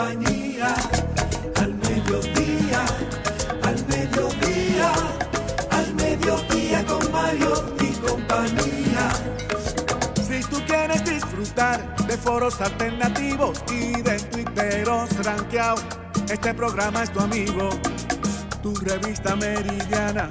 Al mediodía, al mediodía, al mediodía con Mariotti y compañía. Si tú quieres disfrutar de foros alternativos y de twitteros rankeados, este programa es tu amigo. Tu revista meridiana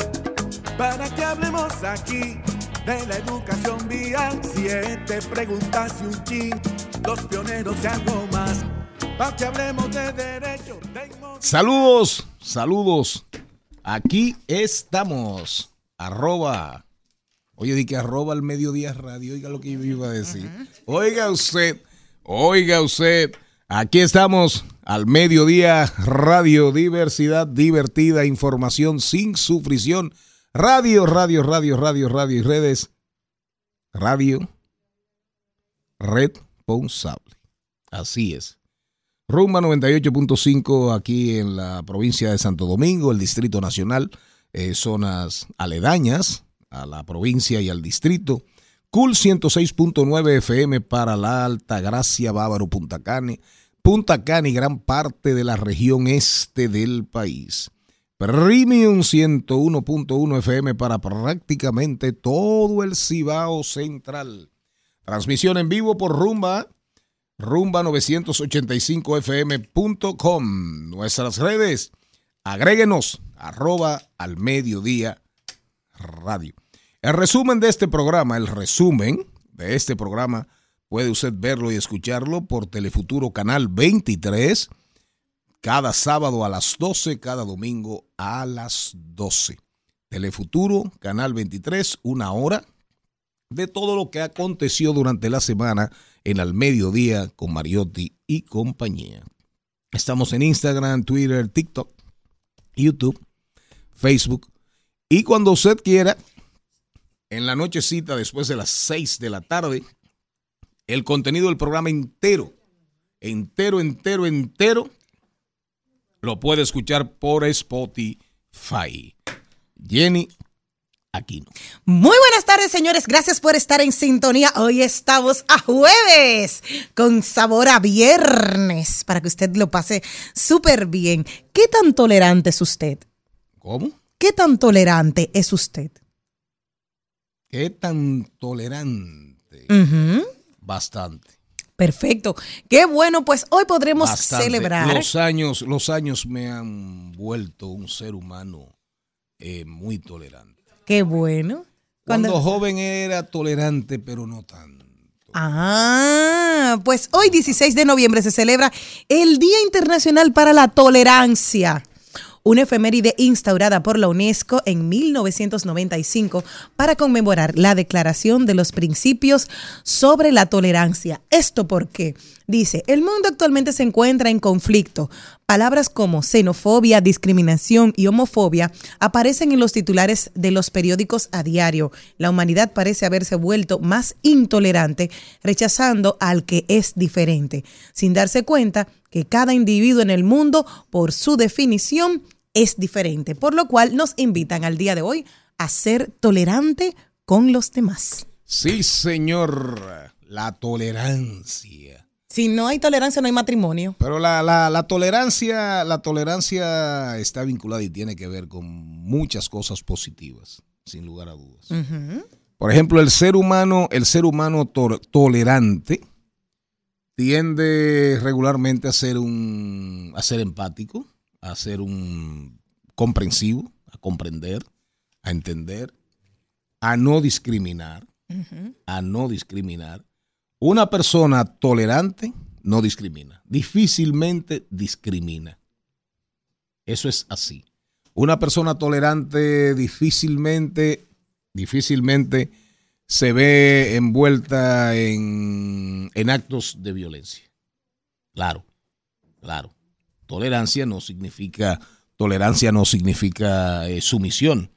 para que hablemos aquí de la educación vial. Siete preguntas y un chin, los pioneros de algo más. Para que hablemos de derecho, de Saludos, saludos. Aquí estamos. Arroba. Oye, di que arroba al mediodía radio. Oiga lo que yo iba a decir. Oiga usted, oiga usted. Aquí estamos al mediodía radio, diversidad divertida, información sin sufrición. Radio, radio, radio, radio, radio y redes. Radio responsable. Así es. Rumba 98.5 aquí en la provincia de Santo Domingo, el Distrito Nacional, eh, zonas aledañas a la provincia y al distrito. Cool 106.9 FM para la Alta Gracia, Bávaro, Punta Cana, Punta Cana y gran parte de la región este del país. Premium 101.1 FM para prácticamente todo el Cibao Central. Transmisión en vivo por Rumba, rumba985fm.com. Nuestras redes, agréguenos, arroba al mediodía radio. El resumen de este programa, el resumen de este programa, puede usted verlo y escucharlo por Telefuturo Canal 23 cada sábado a las 12, cada domingo a las 12. Telefuturo, Canal 23, una hora de todo lo que aconteció durante la semana en el mediodía con Mariotti y compañía. Estamos en Instagram, Twitter, TikTok, YouTube, Facebook y cuando usted quiera, en la nochecita después de las 6 de la tarde, el contenido del programa entero, entero, entero, entero lo puede escuchar por Spotify. Jenny Aquino. Muy buenas tardes, señores. Gracias por estar en sintonía. Hoy estamos a jueves con sabor a viernes para que usted lo pase súper bien. ¿Qué tan tolerante es usted? ¿Cómo? ¿Qué tan tolerante es usted? ¿Qué tan tolerante? Bastante. Perfecto. Qué bueno, pues hoy podremos Bastante. celebrar. Los años, los años me han vuelto un ser humano eh, muy tolerante. Qué bueno. Cuando, joven era tolerante, pero no tanto. Ah, pues hoy 16 de noviembre se celebra el Día Internacional para la Tolerancia. Una efeméride instaurada por la UNESCO en 1995 para conmemorar la Declaración de los Principios sobre la Tolerancia. ¿Esto por qué? Dice, el mundo actualmente se encuentra en conflicto. Palabras como xenofobia, discriminación y homofobia aparecen en los titulares de los periódicos a diario. La humanidad parece haberse vuelto más intolerante, rechazando al que es diferente, sin darse cuenta que cada individuo en el mundo, por su definición, es diferente, por lo cual nos invitan al día de hoy a ser tolerante con los demás. Sí, señor, la tolerancia. Si no hay tolerancia, no hay matrimonio. Pero la, la- la tolerancia, la tolerancia está vinculada y tiene que ver con muchas cosas positivas, sin lugar a dudas. Por ejemplo, el ser humano, el ser humano to- tolerante tiende regularmente a ser un, a ser empático, a ser un comprensivo, a comprender, a entender, a no discriminar, a no discriminar. Una persona tolerante no discrimina, difícilmente discrimina. Eso es así. Una persona tolerante difícilmente, difícilmente se ve envuelta en, en actos de violencia. Claro, claro. Tolerancia no significa, tolerancia no significa eh, sumisión.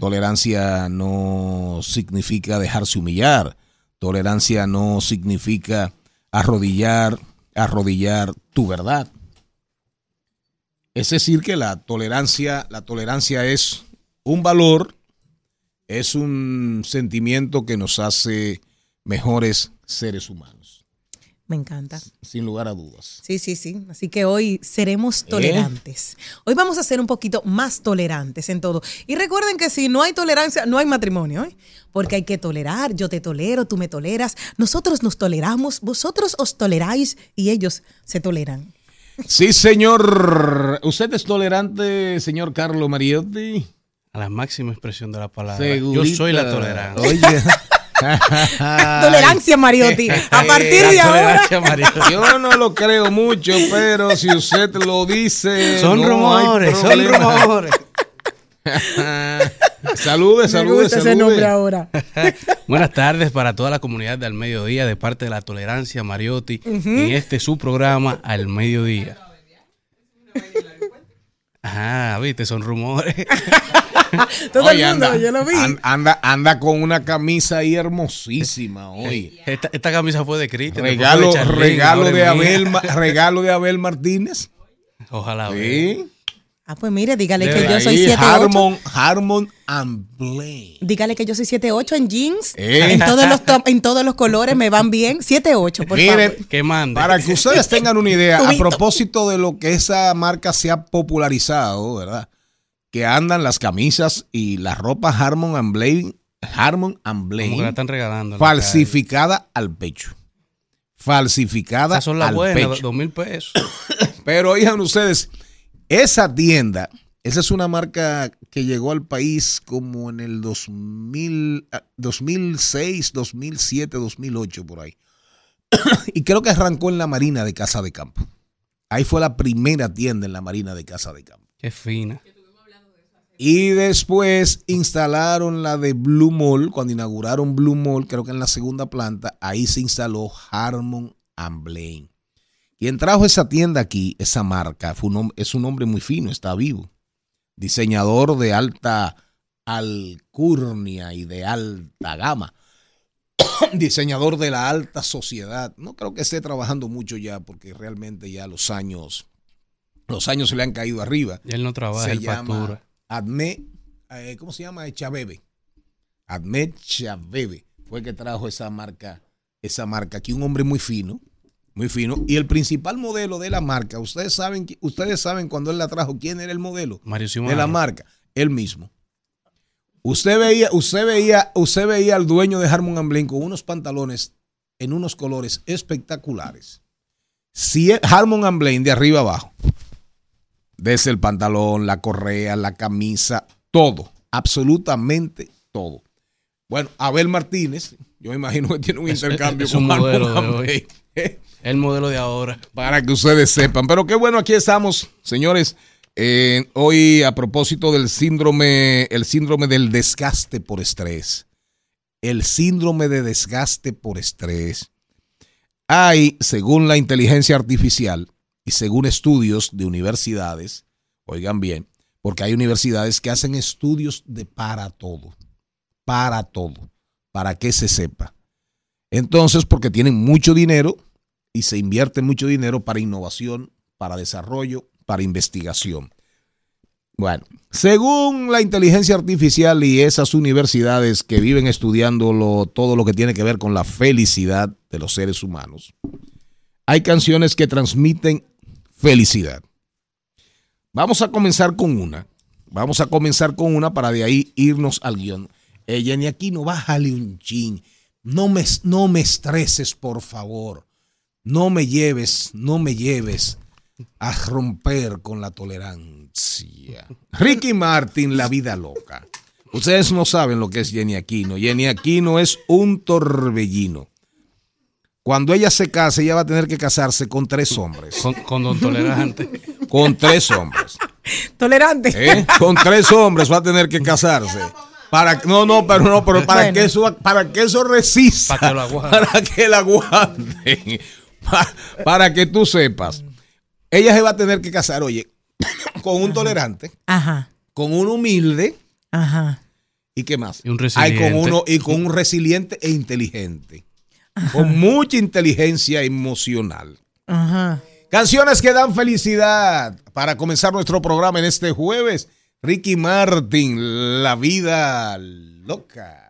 Tolerancia no significa dejarse humillar. Tolerancia no significa arrodillar, arrodillar tu verdad. Es decir, que la tolerancia, la tolerancia es un valor, es un sentimiento que nos hace mejores seres humanos, Me encanta. sin lugar a dudas. Sí, sí, sí. Así que hoy seremos tolerantes. Hoy vamos a ser un poquito más tolerantes en todo. Y recuerden que si no hay tolerancia, no hay matrimonio, ¿eh? Porque hay que tolerar. Yo te tolero, tú me toleras. Nosotros nos toleramos, vosotros os toleráis y ellos se toleran. Sí, señor. ¿Usted es tolerante, señor Carlos Mariotti? A la máxima expresión de la palabra. Segurita. Yo soy la tolerancia. Oye. Tolerancia, Mariotti. A partir de ahora. Yo no lo creo mucho, pero si usted lo dice. Son no rumores, son rumores. salude, Me salude, gusta ese nombre salude. ahora. Buenas tardes para toda la comunidad de Al Mediodía de parte de la Tolerancia Mariotti en este su programa Al Mediodía. Ajá, viste, son rumores. Todo Oye, el mundo, anda, yo lo vi. an- Anda, anda con una camisa ahí hermosísima hoy. Esta, esta camisa fue de Cristian. Regalo, de regalo de. Abel, regalo de Abel Martínez. Ojalá. vea. Sí. Ah, pues mire, dígale De que yo soy 7'8". Harmon, Harmon and Blaine. Dígale que yo soy 7'8 en jeans. Eh. En, todos los en todos los colores me van bien. 7'8, por Miren, favor. Que mande. Para que ustedes tengan una idea, a propósito de lo que esa marca se ha popularizado, ¿verdad? Que andan las camisas y la ropa Harmon and Blaine, Harmon and Como que la Blaine, están regalando. falsificada al pecho. Falsificada Esas son las al buenas, pecho. dos mil pesos. Pero oigan ustedes, esa tienda, esa es una marca que llegó al país como en el 2000, ah, 2006, 2007, 2008, por ahí. y creo que arrancó en la Marina de Casa de Campo. Ahí fue la primera tienda en la Marina de Casa de Campo. Qué fina. Y después instalaron la de Blue Mall, cuando inauguraron Blue Mall, creo que en la segunda planta, ahí se instaló Harmon and Blaine. Quien trajo esa tienda aquí, esa marca, fue un, hom- es un hombre muy fino, está vivo. Diseñador de alta alcurnia y de alta gama. Diseñador de la alta sociedad. No creo que esté trabajando mucho ya, porque realmente ya los años, los años se le han caído arriba Y él no trabaja, se él llama factura. Admet, eh, ¿cómo se llama? Chabebe. Admet Chabebe fue el que trajo esa marca, esa marca aquí, un hombre muy fino, muy fino. Y el principal modelo de la marca, ustedes saben, ustedes saben cuando él la trajo, quién era el modelo Mario de Simón. la marca, él mismo. Usted veía, usted veía, usted veía al dueño de Harmon and Blaine con unos pantalones en unos colores espectaculares. Si Harmon and Blaine de arriba abajo, desde el pantalón, la correa, la camisa, todo, absolutamente todo. Bueno, Abel Martínez, yo me imagino que tiene un Es- intercambio es un con modelo Harmon de hoy. El modelo de ahora. Para que ustedes sepan. Pero qué bueno, aquí estamos, señores. Eh, hoy a propósito del síndrome, el síndrome del desgaste por estrés. El síndrome de desgaste por estrés. Hay, según la inteligencia artificial y según estudios de universidades, oigan bien, porque hay universidades que hacen estudios de para todo, para todo, para que se sepa. Entonces, porque tienen mucho dinero, y se invierte mucho dinero para innovación, para desarrollo, para investigación. Bueno, según la inteligencia artificial y esas universidades que viven estudiando todo lo que tiene que ver con la felicidad de los seres humanos, hay canciones que transmiten felicidad. Vamos a comenzar con una. Vamos a comenzar con una para de ahí irnos al guion. Eh, Jenny Aquino, bájale un chin. No me, no me estreses, por favor. No me lleves, no me lleves a romper con la tolerancia. Ricky Martin, la vida loca. Ustedes no saben lo que es Jenny Aquino. Jenny Aquino es un torbellino. Cuando ella se case, ella va a tener que casarse con tres hombres. Con, con don Tolerante. Con tres hombres. Tolerante. ¿eh? Con tres hombres va a tener que casarse. Para, no, no, pero no, pero para Bueno. que eso, para que eso resista. Para que lo aguante. Para que la aguanten. Pa- para que tú sepas. Ella se va a tener que casar, oye, con un tolerante, Ajá, con un humilde ajá. y qué más. Y un Hay con resiliente. uno y con un resiliente e inteligente. Con mucha inteligencia emocional. Ajá. Canciones que dan felicidad. Para comenzar nuestro programa en este jueves, Ricky Martin, La vida loca.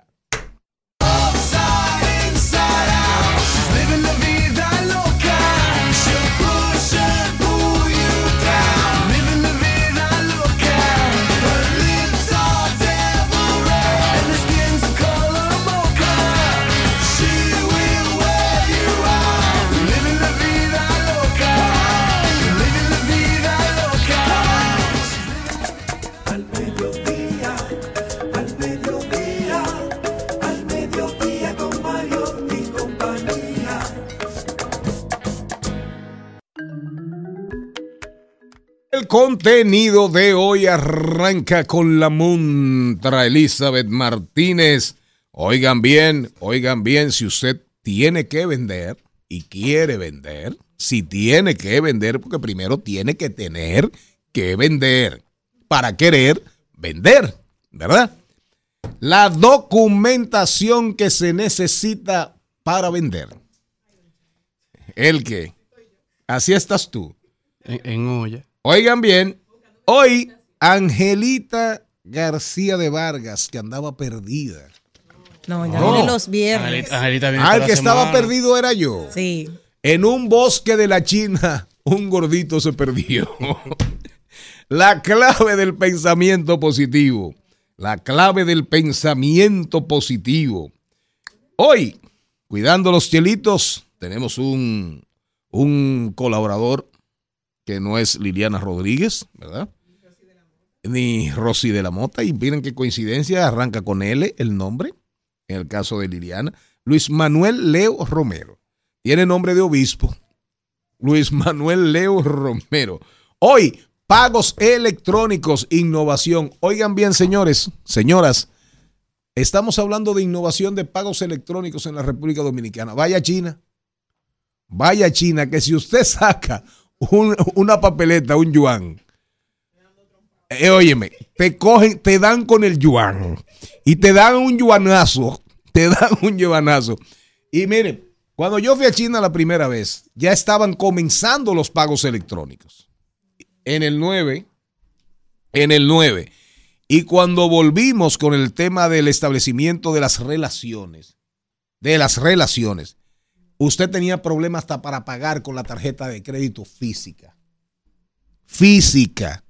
El contenido de hoy arranca con la montra Elizabeth Martínez. Oigan bien, oigan bien, si usted tiene que vender y quiere vender, si tiene que vender, porque primero tiene que tener que vender para querer vender, ¿verdad? La documentación que se necesita para vender. ¿El qué? Así estás tú. En, en olla. Oigan bien, hoy Angelita García de Vargas, que andaba perdida. No, ya No. viene los viernes. Angelita, Angelita viene Ah, que estaba semana. perdido era yo. Sí. En un bosque de la China, un gordito se perdió. La clave del pensamiento positivo. La clave del pensamiento positivo. Hoy, cuidando los chelitos, tenemos un, un colaborador que no es Liliana Rodríguez, ¿verdad? Ni Rosy de la Mota. Y miren qué coincidencia, arranca con L el nombre, en el caso de Liliana. Luis Manuel Leo Romero. Tiene nombre de obispo. Luis Manuel Leo Romero. Hoy, pagos electrónicos, innovación. Oigan bien, señores, señoras, estamos hablando de innovación de pagos electrónicos en la República Dominicana. Vaya China. Vaya China, que si usted saca un- una papeleta, un yuan, eh, óyeme, te cogen, te dan con el yuan y te dan un yuanazo, te dan un yuanazo. Y miren, cuando yo fui a China la primera vez, ya estaban comenzando los pagos electrónicos. En el 9, en el 9. Y cuando volvimos con el tema del establecimiento de las relaciones, de las relaciones, usted tenía problemas hasta para pagar con la tarjeta de crédito física. Física.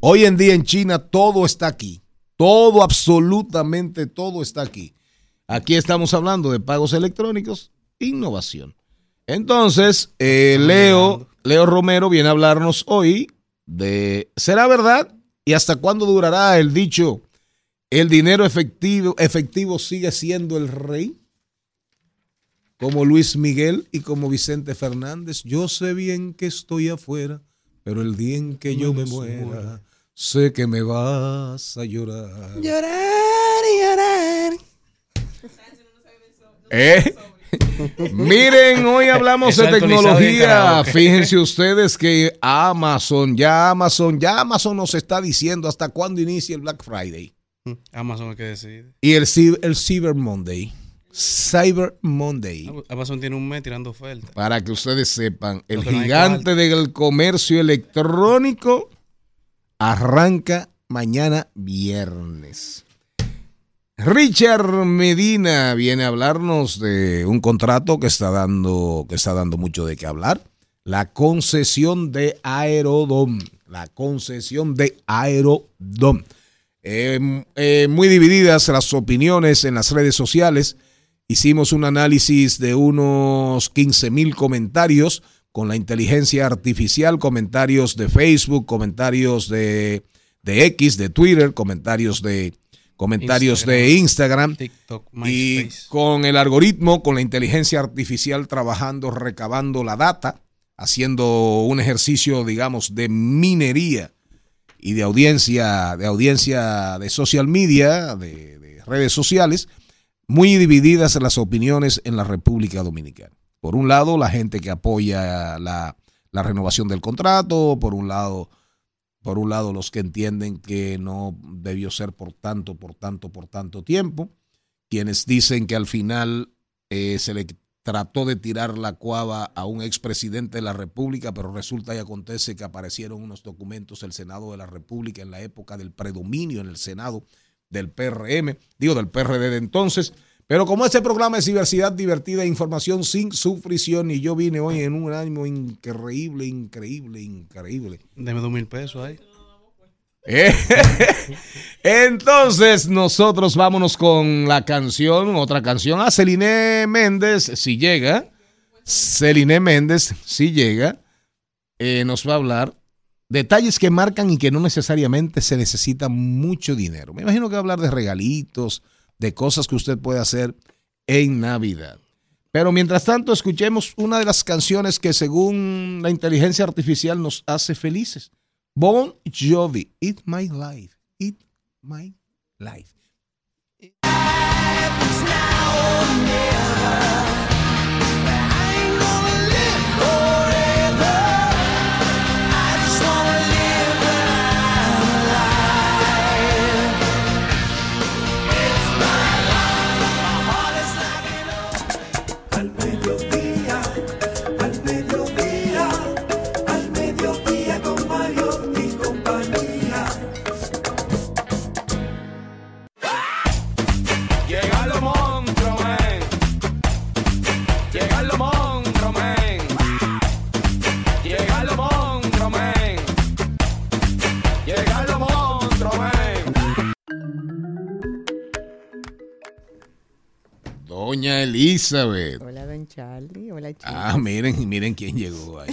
Hoy en día en China todo está aquí. Todo, absolutamente todo está aquí. Aquí estamos hablando de pagos electrónicos, innovación. Entonces, eh, Leo, Leo Romero viene a hablarnos hoy de, ¿será verdad? ¿Y hasta cuándo durará el dicho, el dinero efectivo, efectivo sigue siendo el rey? Como Luis Miguel y como Vicente Fernández, yo sé bien que estoy afuera, pero el día en que yo me muera, sé que me vas a llorar. Llorar y llorar. ¿Eh? Miren, hoy hablamos Eso de tecnología. Fíjense ustedes que Amazon, ya Amazon, ya Amazon nos está diciendo hasta cuándo inicia el Black Friday Amazon es que decide. y el, el Cyber Monday. Cyber Monday. Amazon tiene un mes tirando ofertas. Para que ustedes sepan, el no gigante del comercio electrónico arranca mañana viernes. Richard Medina viene a hablarnos de un contrato que está dando, que está dando mucho de qué hablar. La concesión de Aerodom. La concesión de Aerodom. Eh, eh, muy divididas las opiniones en las redes sociales. Hicimos un análisis de unos 15 mil comentarios con la inteligencia artificial, comentarios de Facebook, comentarios de, de X, de Twitter, comentarios de comentarios Instagram, de Instagram TikTok, y con el algoritmo, con la inteligencia artificial trabajando, recabando la data, haciendo un ejercicio, digamos, de minería y de audiencia, de audiencia de social media, de, de redes sociales, muy divididas las opiniones en la República Dominicana. Por un lado, la gente que apoya la, renovación del contrato, por un lado, por un lado, los que entienden que no debió ser por tanto, por tanto, por tanto tiempo, quienes dicen que al final eh, se le trató de tirar la cuava a un expresidente de la República, pero resulta y acontece que aparecieron unos documentos del Senado de la República en la época del predominio en el Senado del PRM, digo del PRD de entonces. Pero como este programa es diversidad divertida e información sin sufrición, y yo vine hoy en un ánimo increíble, increíble, increíble. Deme dos mil pesos ahí. Eh, Entonces, nosotros vámonos con la canción, otra canción. A Celine Méndez, si llega. Celine Méndez, si llega, eh, nos va a hablar detalles que marcan y que no necesariamente se necesita mucho dinero. Me imagino que va a hablar de regalitos, de cosas que usted puede hacer en Navidad. Pero mientras tanto, escuchemos una de las canciones que según la inteligencia artificial nos hace felices. Bon Jovi, Eat My Life, Eat My Life. Doña Elizabeth. Hola, don Charlie. Hola, chicos. Ah, miren, miren quién llegó ahí.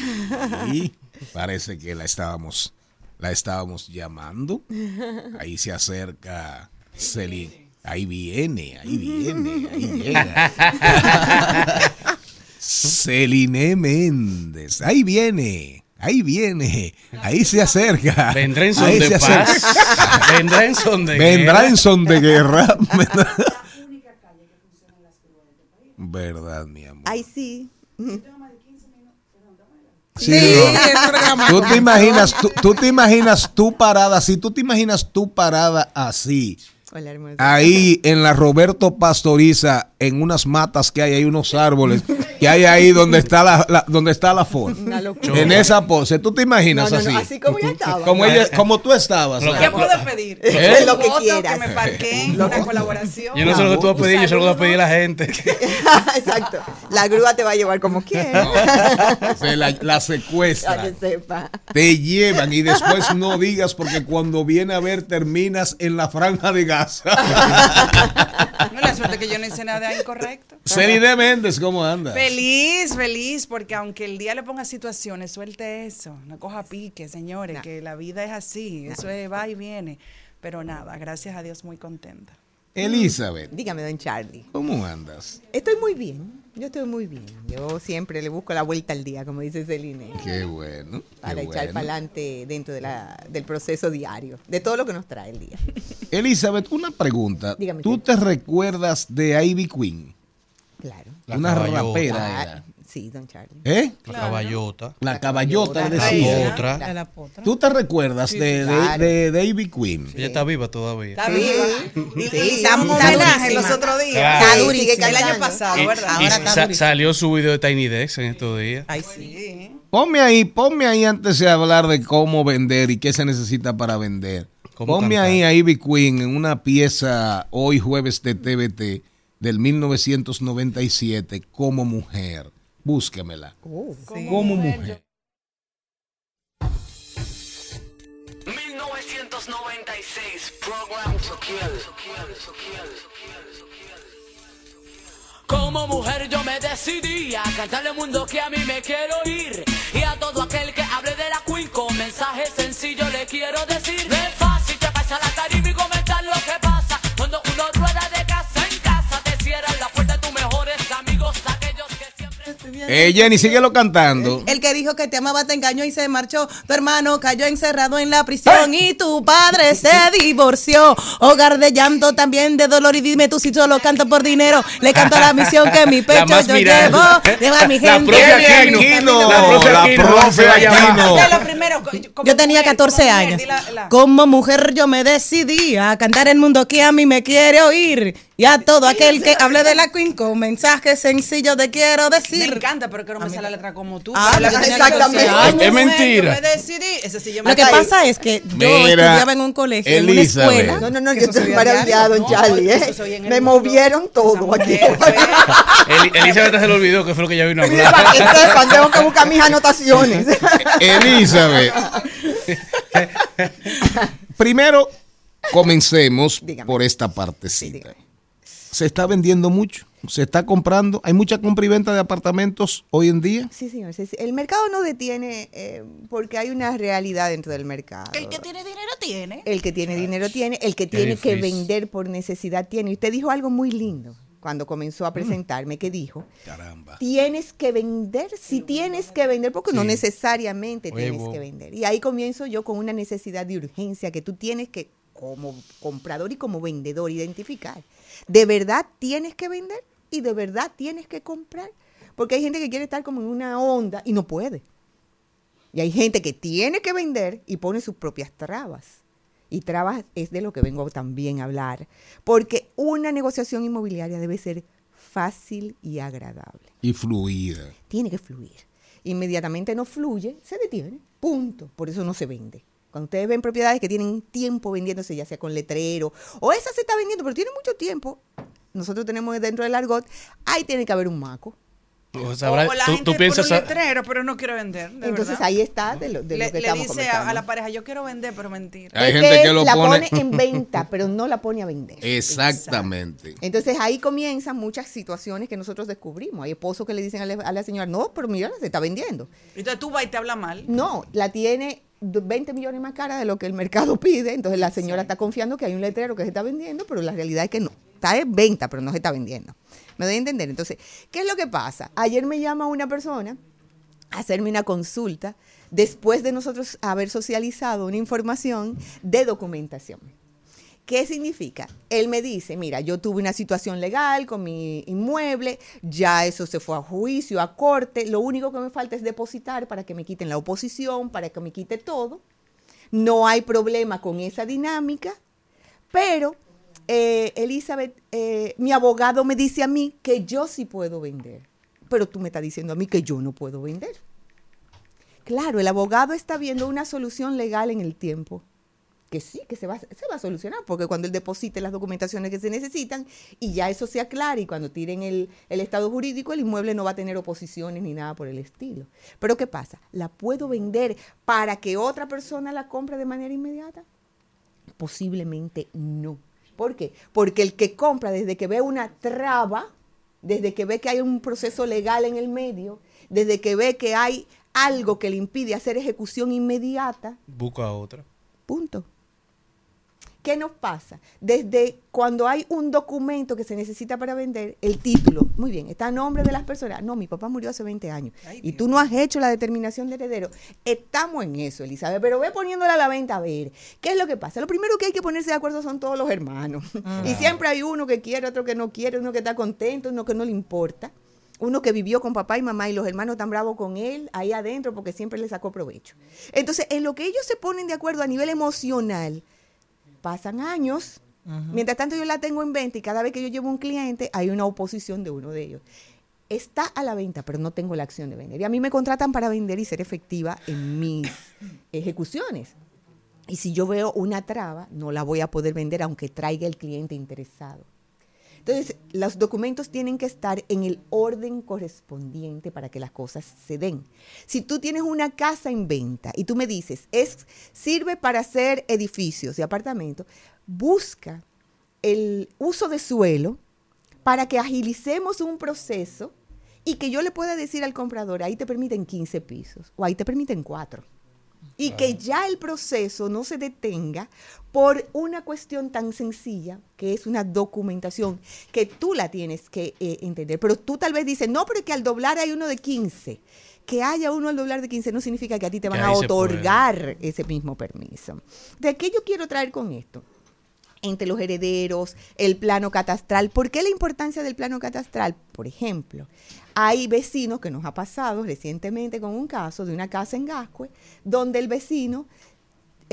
Ahí Parece que la estábamos, la estábamos llamando. Ahí se acerca Celine. Ahí viene, ahí viene, ahí llega. Celine Méndez. Ahí viene. Ahí viene, ahí se acerca. Vendrá en son Ahí de paz. Vendrá en son de Vendrá guerra. en son de guerra. Verdad, mi amor. Ay, sí. Sí, no. Tú te imaginas, tú, tú te imaginas tu parada así, tú te imaginas tu parada así, Hola, hermosa. ahí en la Roberto Pastoriza, en unas matas que hay, hay unos árboles que hay ahí donde está la, la- donde está la Ford. Una locura. En esa pose, tú te imaginas no, así. no, así como yo estaba. Como ella, como tú estabas. ¿Qué puedo pedir? ¿Eh? Lo que quieras. Que me parqueen, Lo una colaboración. Yo no sé lo que tú vas a pedir, yo sé lo vas a pedir a la gente. Exacto. La grúa te va a llevar como quieras. Se la, la Para que secuestran. sepa. Te llevan y después no digas porque cuando viene a ver terminas en la franja de Gaza. No, la suerte que yo no hice nada incorrecto. Celine Méndez, ¿cómo andas? Feliz, feliz, porque aunque el día le ponga situaciones, suelte eso, no coja pique, señores, No. que la vida es así, eso es va y viene. Pero nada, gracias a Dios muy contenta. Elizabeth, Dígame, don Charlie. ¿cómo andas? Estoy muy bien. Yo estoy muy bien. Yo siempre le busco la vuelta al día, como dice Celine. Qué bueno. Para qué echar bueno. para adelante dentro de la, del proceso diario, de todo lo que nos trae el día. Elizabeth, una pregunta. Dígame, ¿Tú ¿qué? te recuerdas de Ivy Queen? Claro. La una caballota. rapera Ah, era. Sí, don Charlie. ¿Eh? La caballota. La caballota, La decía. la potra. ¿Tú te recuerdas de, de, claro. de- de Ivy Queen? Ella está viva todavía. Está viva. Sí, y está homenaje los otros días. Claro. Está Sí, durísima. El año pasado, Y- ¿verdad? y Ahora está sa- durísimo. salió su video de Tiny Dex en estos días. Ay, sí. Sí. Ponme ahí, ponme ahí antes de hablar de cómo vender y qué se necesita para vender. ¿Cómo Ponme cantar? ahí a Ivy Queen en una pieza hoy jueves de TVT del 1997 como mujer. Búsquemela. Como mujer. 1996, Program to Kill. Como mujer yo me decidí a cantarle al mundo que a mí me quiero ir Y a todo aquel que hable de la Queen con mensaje sencillo le quiero decir Eh, Jenny, síguelo cantando. El que dijo que te amaba te engañó y se marchó. Tu hermano cayó encerrado en la prisión y tu padre se divorció. Hogar de llanto, también de dolor. Y dime tú si solo canto por dinero. Le canto la misión que mi pecho yo mirada. llevo. Lleva a mi La gente. La profe Aquino, Yo tenía mujer, 14 como mujer, años. Como mujer yo me decidí a cantar el mundo que a mí me quiere oír. Y a todo aquel que hable de la Queen con mensaje sencillo te quiero Me decir. Encanta, pero que no me sale la letra como tú. Ah, tenía exactamente. 14 años. Es mentira. Yo me decidí. Ese sí yo me Lo que pasa es que yo Mira, estudiaba en un colegio, en una Elizabeth. escuela. No, no, no, yo estoy maravillado, diario. Charlie. No, ¿eh? el Me mundo. movieron todo aquí. Eli- Elizabeth se le olvidó que fue lo que ella vino a Para hablar. que sepan, tengo que buscar mis anotaciones. Elizabeth. Primero, comencemos Dígame. por esta partecita. dígame. Se está vendiendo mucho, se está comprando. Hay mucha compra y venta de apartamentos hoy en día. Sí, señor. sí, sí. El mercado no detiene eh, porque hay una realidad dentro del mercado. El que tiene dinero tiene. El que tiene dinero tiene, el que tiene que vender por necesidad tiene. Y usted dijo algo muy lindo cuando comenzó a presentarme, que dijo, Caramba. tienes que vender, si tienes que vender, porque no necesariamente Oye, tienes bo- que vender. Y ahí comienzo yo con una necesidad de urgencia que tú tienes que, como comprador y como vendedor, identificar. ¿De verdad tienes que vender? ¿Y de verdad tienes que comprar? Porque hay gente que quiere estar como en una onda y no puede. Y hay gente que tiene que vender y pone sus propias trabas. Y trabas es de lo que vengo también a hablar. Porque una negociación inmobiliaria debe ser fácil y agradable. Y fluida. Tiene que fluir. Inmediatamente no fluye, se detiene. Punto. Por eso no se vende. Cuando ustedes ven propiedades que tienen tiempo vendiéndose, ya sea con letrero, o esa se está vendiendo, pero tiene mucho tiempo, nosotros tenemos dentro del argot, ahí tiene que haber un maco. O sea, habrá- o la tú, gente tú piensas. pone un letrero, pero no quiero vender. de Entonces verdad. ahí está de lo, de lo le, que le estamos dice a, la pareja, yo quiero vender, pero mentira. Hay Es gente que lo la pone- en venta, pero no la pone a vender. Exactamente. Entonces ahí comienzan muchas situaciones que nosotros descubrimos. Hay esposos que le dicen a la, a la señora, no, pero mira, se está vendiendo. Entonces tú vas y te habla mal. No, la tiene 20 millones más cara de lo que el mercado pide. Entonces la señora está confiando que hay un letrero que se está vendiendo, pero la realidad es que no. Está en venta, pero no se está vendiendo. ¿Me doy a entender? Entonces, ¿qué es lo que pasa? Ayer me llama una persona a hacerme una consulta después de nosotros haber socializado una información de documentación. ¿Qué significa? Él me dice, mira, yo tuve una situación legal con mi inmueble, ya eso se fue a juicio, a corte, lo único que me falta es depositar para que me quiten la oposición, para que me quite todo. No hay problema con esa dinámica, pero eh, Elizabeth, eh, mi abogado me dice a mí que yo sí puedo vender, pero tú me estás diciendo a mí que yo no puedo vender. Claro, el abogado está viendo una solución legal en el tiempo que sí, que se va, se va a solucionar, porque cuando él deposite las documentaciones que se necesitan y ya eso se aclare y cuando tiren el, el estado jurídico, el inmueble no va a tener oposiciones ni nada por el estilo. Pero ¿qué pasa? ¿La puedo vender para que otra persona la compre de manera inmediata? Posiblemente no. ¿Por qué? Porque el que compra desde que ve una traba, desde que ve que hay un proceso legal en el medio, desde que ve que hay algo que le impide hacer ejecución inmediata, Busca otra. Punto. ¿Qué nos pasa? Desde cuando hay un documento que se necesita para vender, el título, muy bien, está a nombre de las personas. No, mi papá murió hace 20 años y tú no has hecho la determinación de heredero. Estamos en eso, Elizabeth, pero ve poniéndola a la venta a ver. ¿Qué es lo que pasa? Lo primero que hay que ponerse de acuerdo son todos los hermanos. Y siempre hay uno que quiere, otro que no quiere, uno que está contento, uno que no le importa. Uno que vivió con papá y mamá y los hermanos tan bravos con él ahí adentro porque siempre le sacó provecho. Entonces, en lo que ellos se ponen de acuerdo a nivel emocional, pasan años. Mientras tanto, yo la tengo en venta y cada vez que yo llevo un cliente, hay una oposición de uno de ellos. Está a la venta, pero no tengo la acción de vender. Y a mí me contratan para vender y ser efectiva en mis ejecuciones. Y si yo veo una traba, no la voy a poder vender aunque traiga el cliente interesado. Entonces, los documentos tienen que estar en el orden correspondiente para que las cosas se den. Si tú tienes una casa en venta y tú me dices, es, sirve para hacer edificios y apartamentos, busca el uso de suelo para que agilicemos un proceso y que yo le pueda decir al comprador, ahí te permiten 15 pisos o ahí te permiten 4 y que ya el proceso no se detenga por una cuestión tan sencilla que es una documentación que tú la tienes que eh, entender. Pero tú tal vez dices, no, pero es que al doblar hay uno de 15. Que haya uno al doblar de 15 no significa que a ti te van a otorgar ese mismo permiso. ¿De qué yo quiero traer con esto? entre los herederos, el plano catastral. ¿Por qué la importancia del plano catastral? Por ejemplo, hay vecinos que nos ha pasado recientemente con un caso de una casa en Gascue, donde el vecino,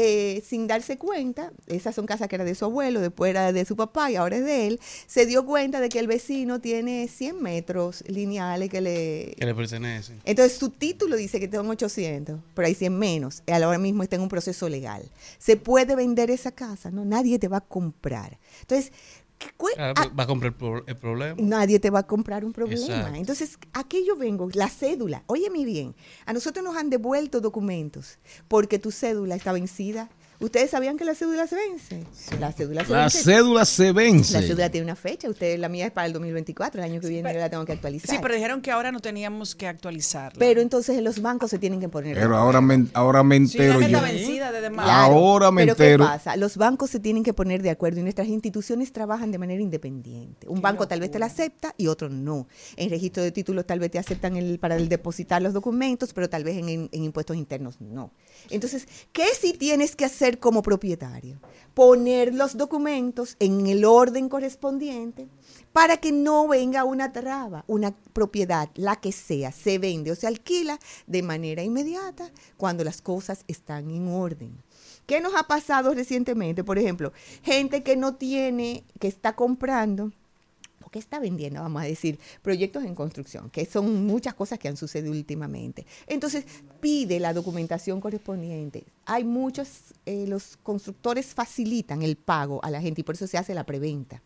eh, sin darse cuenta, esas son casas que era de su abuelo, después era de su papá y ahora es de él, se dio cuenta de que el vecino tiene 100 metros lineales que le, Que le pertenecen. entonces su título dice que son 800, pero hay 100 menos. Ahora mismo está en un proceso legal. ¿Se puede vender esa casa? No, nadie te va a comprar. Entonces, ¿qué cue- Claro, a- va a comprar el, pro- el problema. nadie te va a comprar un problema. Exacto. Entonces, aquí yo vengo, la cédula. Óyeme bien, a nosotros nos han devuelto documentos porque tu cédula está vencida. ¿Ustedes sabían que la cédula se vence? La cédula se La vence. cédula se vence. La cédula tiene una fecha. Usted, la mía es para el 2024. El año que viene yo la tengo que actualizar. Sí, pero dijeron que ahora no teníamos que actualizarla. Pero entonces en los bancos se tienen que poner. Pero ahora me, ahora me Sí, la entero meta yo. vencida desde marzo. Claro, Ahora me pero entero. ¿qué pasa? Los bancos se tienen que poner de acuerdo y nuestras instituciones trabajan de manera independiente. Un banco tal vez te la acepta y otro no. En registro de títulos tal vez te aceptan el, para el depositar los documentos, pero tal vez en, en- en impuestos internos no. Entonces, ¿qué sí tienes que hacer como propietario? Poner los documentos en el orden correspondiente para que no venga una traba, una propiedad, la que sea, se vende o se alquila de manera inmediata cuando las cosas están en orden. ¿Qué nos ha pasado recientemente? Por ejemplo, gente que no tiene, que está comprando, o que está vendiendo, vamos a decir, proyectos en construcción, que son muchas cosas que han sucedido últimamente. Entonces, pide la documentación correspondiente. Hay muchos, eh, los constructores facilitan el pago a la gente y por eso se hace la preventa.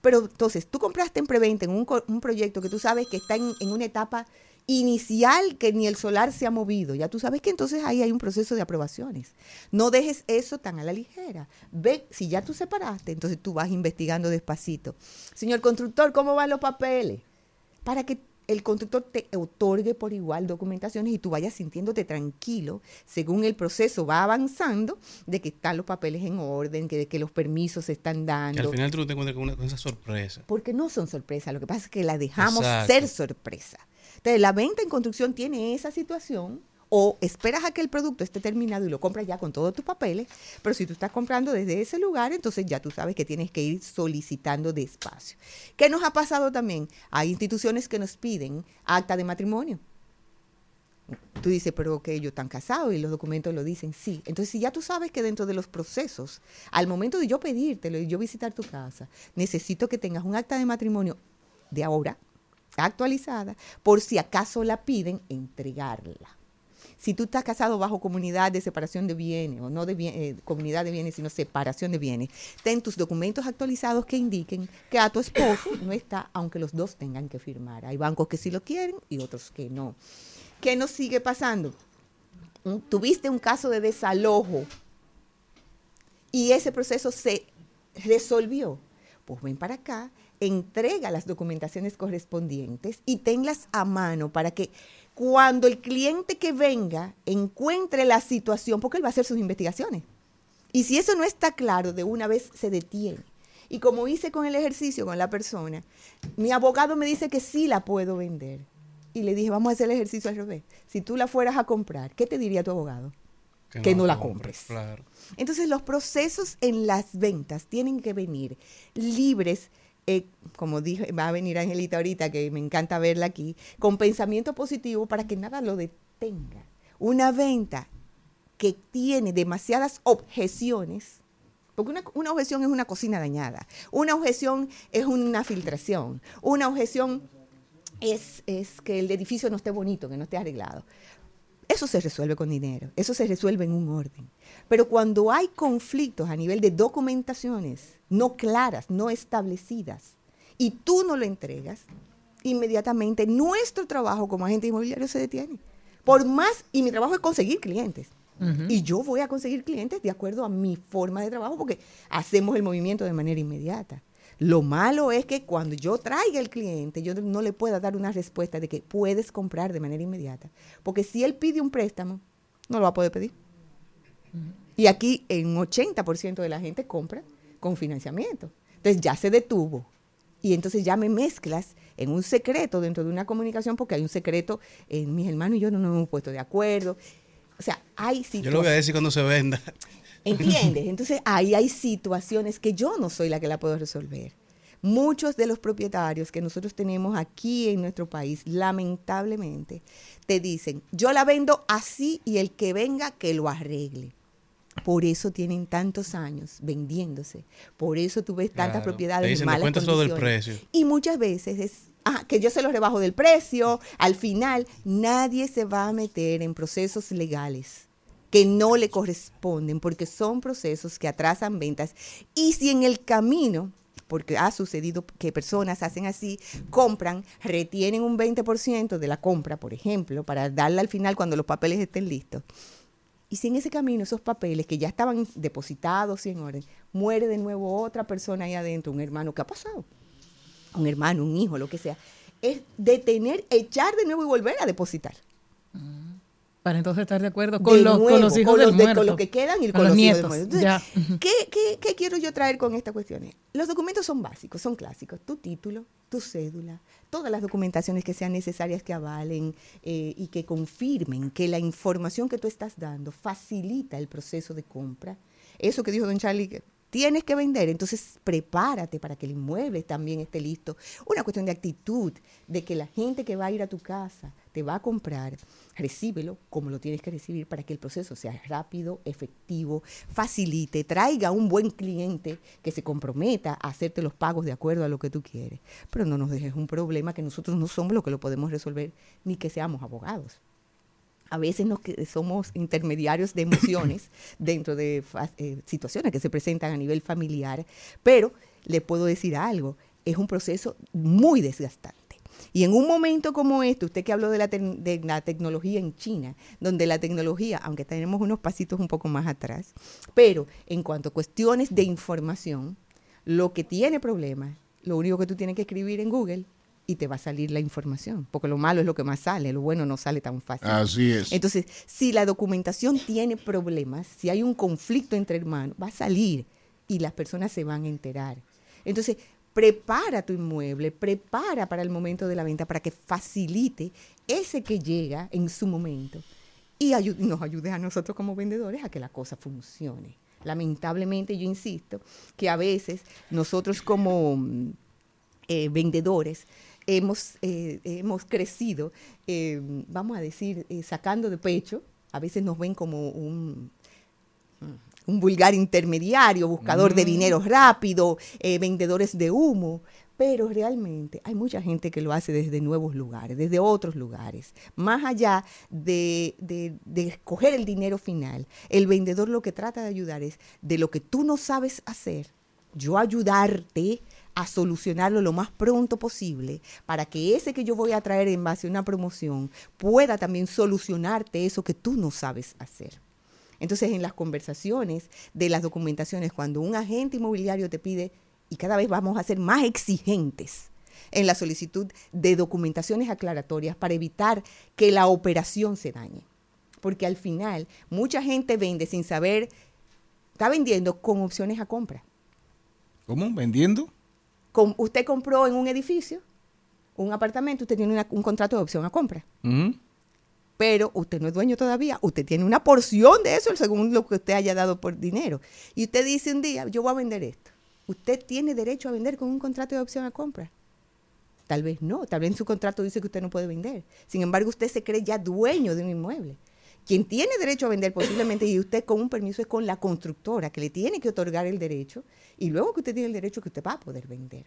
Pero entonces, tú compraste en preventa en un, proyecto que tú sabes que está en una etapa inicial que ni el solar se ha movido. Ya tú sabes que entonces ahí hay un proceso de aprobaciones. No dejes eso tan a la ligera. Ve, si ya tú separaste, entonces tú vas investigando despacito. Señor constructor, ¿cómo van los papeles? Para que el constructor te otorgue por igual documentaciones y tú vayas sintiéndote tranquilo según el proceso va avanzando de que están los papeles en orden, que, de que los permisos se están Que dando. al final tú no te encuentras con, una, con esa sorpresa. Porque no son sorpresas, lo que pasa es que la dejamos Exacto. ser sorpresa. Entonces, la venta en construcción tiene esa situación o esperas a que el producto esté terminado y lo compras ya con todos tus papeles, pero si tú estás comprando desde ese lugar, entonces ya tú sabes que tienes que ir solicitando despacio. ¿Qué nos ha pasado también? Hay instituciones que nos piden acta de matrimonio. Tú dices, pero que ellos están casados y los documentos lo dicen, sí. Entonces, si ya tú sabes que dentro de los procesos, al momento de yo pedírtelo y yo visitar tu casa, necesito que tengas un acta de matrimonio de ahora, actualizada, por si acaso la piden, entregarla. Si tú estás casado bajo comunidad de separación de bienes, o no de bien- eh, comunidad de bienes, sino separación de bienes, ten tus documentos actualizados que indiquen que a tu esposo no está, aunque los dos tengan que firmar. Hay bancos que sí lo quieren y otros que no. ¿Qué nos sigue pasando? Tuviste un caso de desalojo y ese proceso se resolvió. Pues ven para acá, entrega las documentaciones correspondientes y tenlas a mano para que cuando el cliente que venga encuentre la situación, porque él va a hacer sus investigaciones. Y si eso no está claro, de una vez se detiene. Y como hice con el ejercicio con la persona, mi abogado me dice que sí la puedo vender. Y le dije, vamos a hacer el ejercicio al revés. Si tú la fueras a comprar, ¿qué te diría tu abogado? Que no la compres. Claro. Entonces los procesos en las ventas tienen que venir libres, como dije, va a venir Angelita ahorita, que me encanta verla aquí, con pensamiento positivo para que nada lo detenga. Una venta que tiene demasiadas objeciones, porque una, una objeción es una cocina dañada, una objeción es una filtración, una objeción es, es que el edificio no esté bonito, que no esté arreglado Eso se resuelve con dinero, eso se resuelve en un orden. Pero cuando hay conflictos a nivel de documentaciones no claras, no establecidas, y tú no lo entregas, inmediatamente nuestro trabajo como agente inmobiliario se detiene. Por más, y mi trabajo es conseguir clientes. Y yo voy a conseguir clientes de acuerdo a mi forma de trabajo porque hacemos el movimiento de manera inmediata. Lo malo es que cuando yo traiga el cliente, yo no le pueda dar una respuesta de que puedes comprar de manera inmediata. Porque si él pide un préstamo, no lo va a poder pedir. Y aquí en un 80% de la gente compra con financiamiento. Entonces ya se detuvo. Y entonces ya me mezclas en un secreto dentro de una comunicación porque hay un secreto, eh, mis hermanos y yo no nos hemos puesto de acuerdo. O sea, hay situaciones. Yo lo voy a decir cuando se venda. ¿Entiendes? Entonces ahí hay situaciones que yo no soy la que la puedo resolver. Muchos de los propietarios que nosotros tenemos aquí en nuestro país, lamentablemente, te dicen, yo la vendo así y el que venga que lo arregle. Por eso tienen tantos años vendiéndose. Por eso tú ves tantas Claro. propiedades Te en dicen, "No malas cuentes todo del condiciones". precio. Y muchas veces es ah, que yo se los rebajo del precio. Al final, nadie se va a meter en procesos legales que no le corresponden porque son procesos que atrasan ventas. Y si en el camino, porque ha sucedido que personas hacen así, compran, retienen un 20% de la compra, por ejemplo, para darla al final cuando los papeles estén listos. Y si en ese camino esos papeles que ya estaban depositados y en orden, muere de nuevo otra persona ahí adentro, un hermano, ¿qué ha pasado? Un hermano, un hijo, lo que sea. Es detener, echar de nuevo y volver a depositar. Para entonces estar de acuerdo con, De los, con nuevo, los hijos con del los de- muerto. con los que quedan y Con con los los hijos del nietos. muerto. Entonces, ¿Qué, qué, qué quiero yo traer con esta cuestión? Los documentos son básicos, son clásicos. Tu título, tu cédula, todas las documentaciones que sean necesarias que avalen eh, y que confirmen que la información que tú estás dando facilita el proceso de compra. Eso que dijo don Charlie, tienes que vender, entonces prepárate para que el inmueble también esté listo. Una cuestión de actitud, de que la gente que va a ir a tu casa te va a comprar, recíbelo como lo tienes que recibir para que el proceso sea rápido, efectivo, facilite, traiga un buen cliente que se comprometa a hacerte los pagos de acuerdo a lo que tú quieres. Pero no nos dejes un problema que nosotros no somos los que lo podemos resolver, ni que seamos abogados a veces nos que- somos intermediarios de emociones dentro de eh, situaciones que se presentan a nivel familiar, pero le puedo decir algo, es un proceso muy desgastante. Y en un momento como este, usted que habló de la, de la tecnología en China, donde la tecnología, aunque tenemos unos pasitos un poco más atrás, pero en cuanto a cuestiones de información, lo que tiene problemas, lo único que tú tienes que escribir en Google y te va a salir la información, porque lo malo es lo que más sale, lo bueno no sale tan fácil. Así es. Entonces, si la documentación tiene problemas, si hay un conflicto entre hermanos, va a salir y las personas se van a enterar. Entonces, prepara tu inmueble, prepara para el momento de la venta para que facilite ese que llega en su momento y nos ayude a nosotros como vendedores a que la cosa funcione. Lamentablemente, yo insisto que a veces nosotros como mm, eh, vendedores hemos, eh, hemos crecido, eh, vamos a decir, sacando de pecho, a veces nos ven como un, un vulgar intermediario, buscador de dinero rápido, eh, vendedores de humo, pero realmente hay mucha gente que lo hace desde nuevos lugares, desde otros lugares. Más allá de, de, de escoger el dinero final, el vendedor lo que trata de ayudar es de lo que tú no sabes hacer, yo ayudarte a solucionarlo lo más pronto posible para que ese que yo voy a traer en base a una promoción pueda también solucionarte eso que tú no sabes hacer. Entonces, en las conversaciones de las documentaciones, cuando un agente inmobiliario te pide, y cada vez vamos a ser más exigentes en la solicitud de documentaciones aclaratorias para evitar que la operación se dañe. Porque al final, mucha gente vende sin saber, está vendiendo con opciones a compra. ¿Cómo? ¿Vendiendo? Com- usted compró en un edificio, un apartamento, usted tiene una- un contrato de opción a compra. Pero usted no es dueño todavía, usted tiene una porción de eso según lo que usted haya dado por dinero. Y usted dice un día, yo voy a vender esto. Usted tiene derecho a vender con un contrato de opción a compra. Tal vez no, tal vez en su contrato dice que usted no puede vender. Sin embargo, usted se cree ya dueño de un inmueble. Quien tiene derecho a vender posiblemente y usted con un permiso es con la constructora que le tiene que otorgar el derecho y luego que usted tiene el derecho que usted va a poder vender.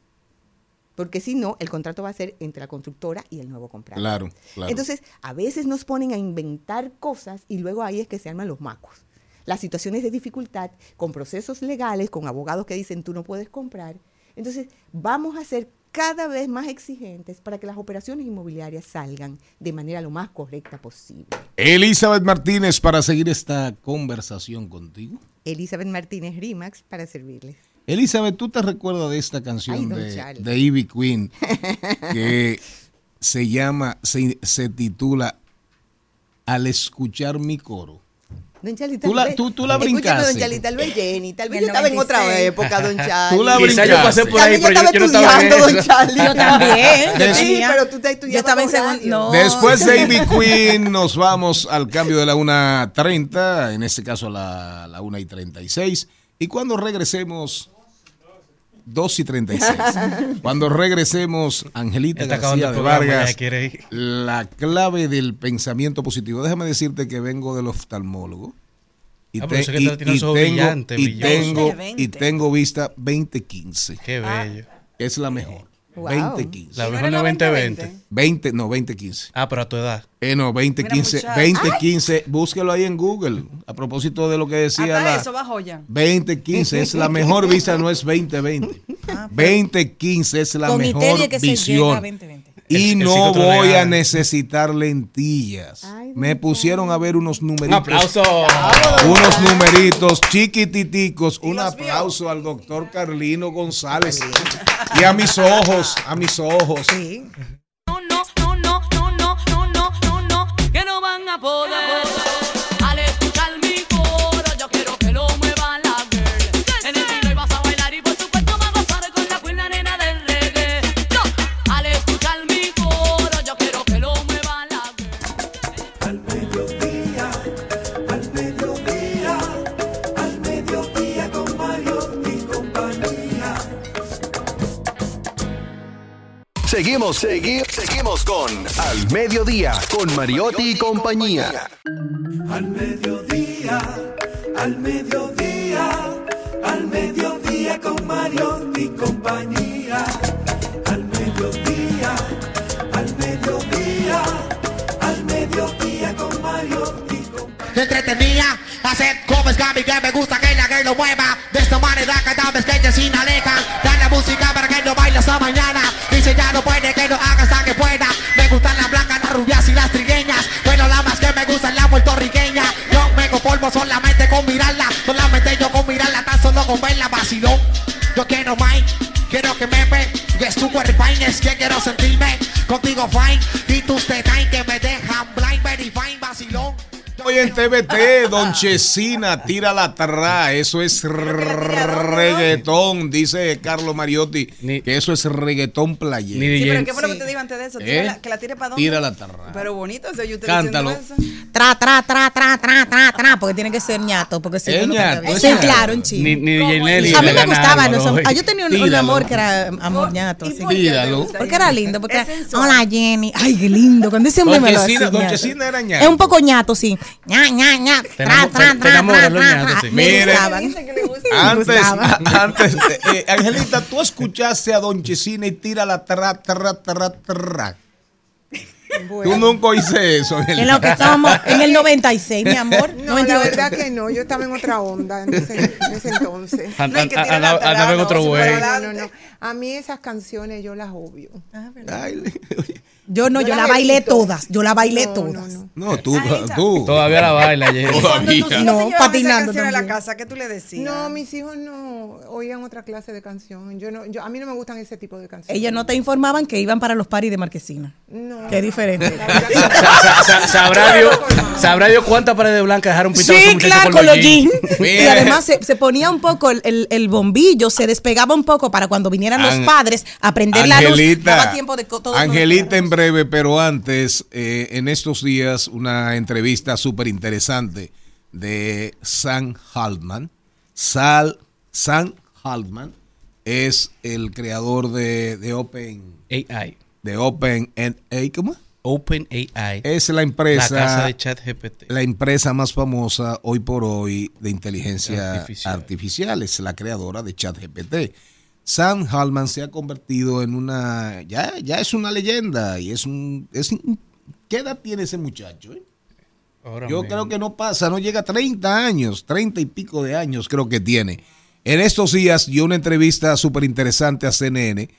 Porque si no, el contrato va a ser entre la constructora y el nuevo comprador. Claro, claro. Entonces, a veces nos ponen a inventar cosas y luego ahí es que se arman los macos. Las situaciones de dificultad con procesos legales, con abogados que dicen tú no puedes comprar. Entonces, vamos a ser cada vez más exigentes para que las operaciones inmobiliarias salgan de manera lo más correcta posible. Elizabeth Martínez, para seguir esta conversación contigo. Elizabeth Martínez Rimax para servirles. Elizabeth, ¿tú te recuerdas de esta canción Ay, de, de Ivy Queen que se llama, se, se titula Al escuchar mi coro? Don Charlie, Tú la- tú- tú la brincaste. Don Charlie, tal vez Jenny, tal vez yo estaba en otra 96. época, Don Charlie. Tú la Quizá yo pasé por ahí, pero yo, estaba yo no estaba en estudiando, eso. Don Charlie. Yo también. Des- Sí, pero tú te estudiabas Yo estaba en segundo. No. Después de Ivy Queen nos vamos al cambio de la 1.30, en este caso a la, la 1 y 36. Y cuando regresemos, 2 y 36. Cuando regresemos, Angelita Está García de Vargas, la clave del pensamiento positivo. Déjame decirte que vengo del oftalmólogo. Y, Ah, te- pero sé que y- y tengo, brillantes, y tengo, y 20. tengo vista 2015. Qué bello. Es la mejor. Wow. 2015. La ¿No mejor no 2020? 2020. 20, no, 2015. Ah, pero a tu edad. Eh, no, 2015, muchacho. 2015, búsquelo ahí en Google. A propósito de lo que decía Hasta la eso bajo ya. 2015 es la mejor visa, no es 2020. 2015 es la Con mejor Iteria que se llega a visión. 2020. Y El- no voy a necesitar lentillas. Ay, Me pusieron a ver unos Un numeritos. aplauso. Unos numeritos chiquititicos. Un aplauso al doctor Carlino González. Y a mis ojos, a mis ojos. No, no, no, no, no, no, no, no, no, no, que no van a poder. Seguimos, segui- seguimos con Al Mediodía, con Mariotti y compañía. Al mediodía, al mediodía, al mediodía con Mario y compañía. Al mediodía, al mediodía, al mediodía con Mario y compañía. entretenida Hacer como es Gaby que me gusta que la que lo mueva De esta manera cada vez que ella sin aleja Da la música que no baile esta mañana. Dice ya no puede que lo haga hasta que pueda. Me gustan las blancas, las rubias y las trigueñas. Pero la más que me gusta es la puertorriqueña Yo me conformo solamente con mirarla. Solamente yo con mirarla, tan solo con verla vacilón. Yo quiero más, quiero que me ve. Es tu cuerpo es que quiero sentirme Contigo fine. Y tus detalles Hoy en TVT, Don Chesina, tira la atrás. Eso es reggaetón, dice Carlos Mariotti. Ni- que eso es reggaetón playero. Sí, pero ¿qué fue lo que te digo antes de eso? ¿Eh? Que la tire para dónde. Tira la tarra. Pero bonito, o sea, yo te Cántalo. diciendo eso. Tra, tra, tra, tra, tra, tra, tra, porque tiene que ser ñato, porque si no, no canta bien. Sí, claro, un chingo. Ni, ni DJ ¿Cómo Nelly. A mí me los ¿no? ah, Yo tenía un, un amor que era amor ñato. ¿Y así. por qué te Tíralo. gusta Porque era lindo, porque sensual. hola Jenny, ay qué lindo, cuando ese hombre me lo hacía, Don ñato. Chesina era ñato. Es un poco ñato, sí. ña, ña, ña, tra, tra, tra, tra, los tra, ñatos, tra. sí. Me Mire. gustaban. Dice que le gusta. Antes, gustaba. antes eh, eh, Angelita, tú escuchaste a Don Chesina y tira la tra, tra, tra, tra. Tú nunca oíste eso. En lo que estábamos, en el 96, mi amor. No, 98. la verdad que no, yo estaba en otra onda en ese, en ese entonces. Andaba en otro güey. No, a no, no. A mí esas canciones yo las obvio. Ay, Yo no, Yo yo la la bailé todas. Yo la bailé No, todas. no, no. No, tú, Angelita. tú. Todavía la baila, Todavía. No, esa patinando a la casa, ¿qué tú le decías? No, mis hijos no oían otra clase de canción. Yo no, yo, a mí no me gustan ese tipo de canciones. Ellas no te informaban que iban para los paris de Marquesina. No. Qué diferente. ¿Sabrá Dios, sabrá Dios cuántas paredes blancas dejaron pintadas Sí, claro, con los jeans. Y además se, se ponía un poco el, el- el bombillo, se despegaba un poco para cuando vinieran los padres a prender la luz. Angelita, Daba tiempo de Angelita en breve, pero antes, eh, en estos días, una entrevista súper interesante de Sam Haltman. Sal, Sam Haltman es el creador de, de Open, AI. de Open, ¿cómo? Open AI. Es la la empresa, casa de ChatGPT. la empresa más famosa hoy por hoy de inteligencia Artificial. artificial. Es la creadora de ChatGPT. Sam Hallman se ha convertido en una, ya, ya es una leyenda y es un, es ¿qué edad tiene ese muchacho? eh? Ahora Yo creo que no pasa, no llega a 30 años, 30 y pico de años creo que tiene. En estos días dio una entrevista súper interesante a CNN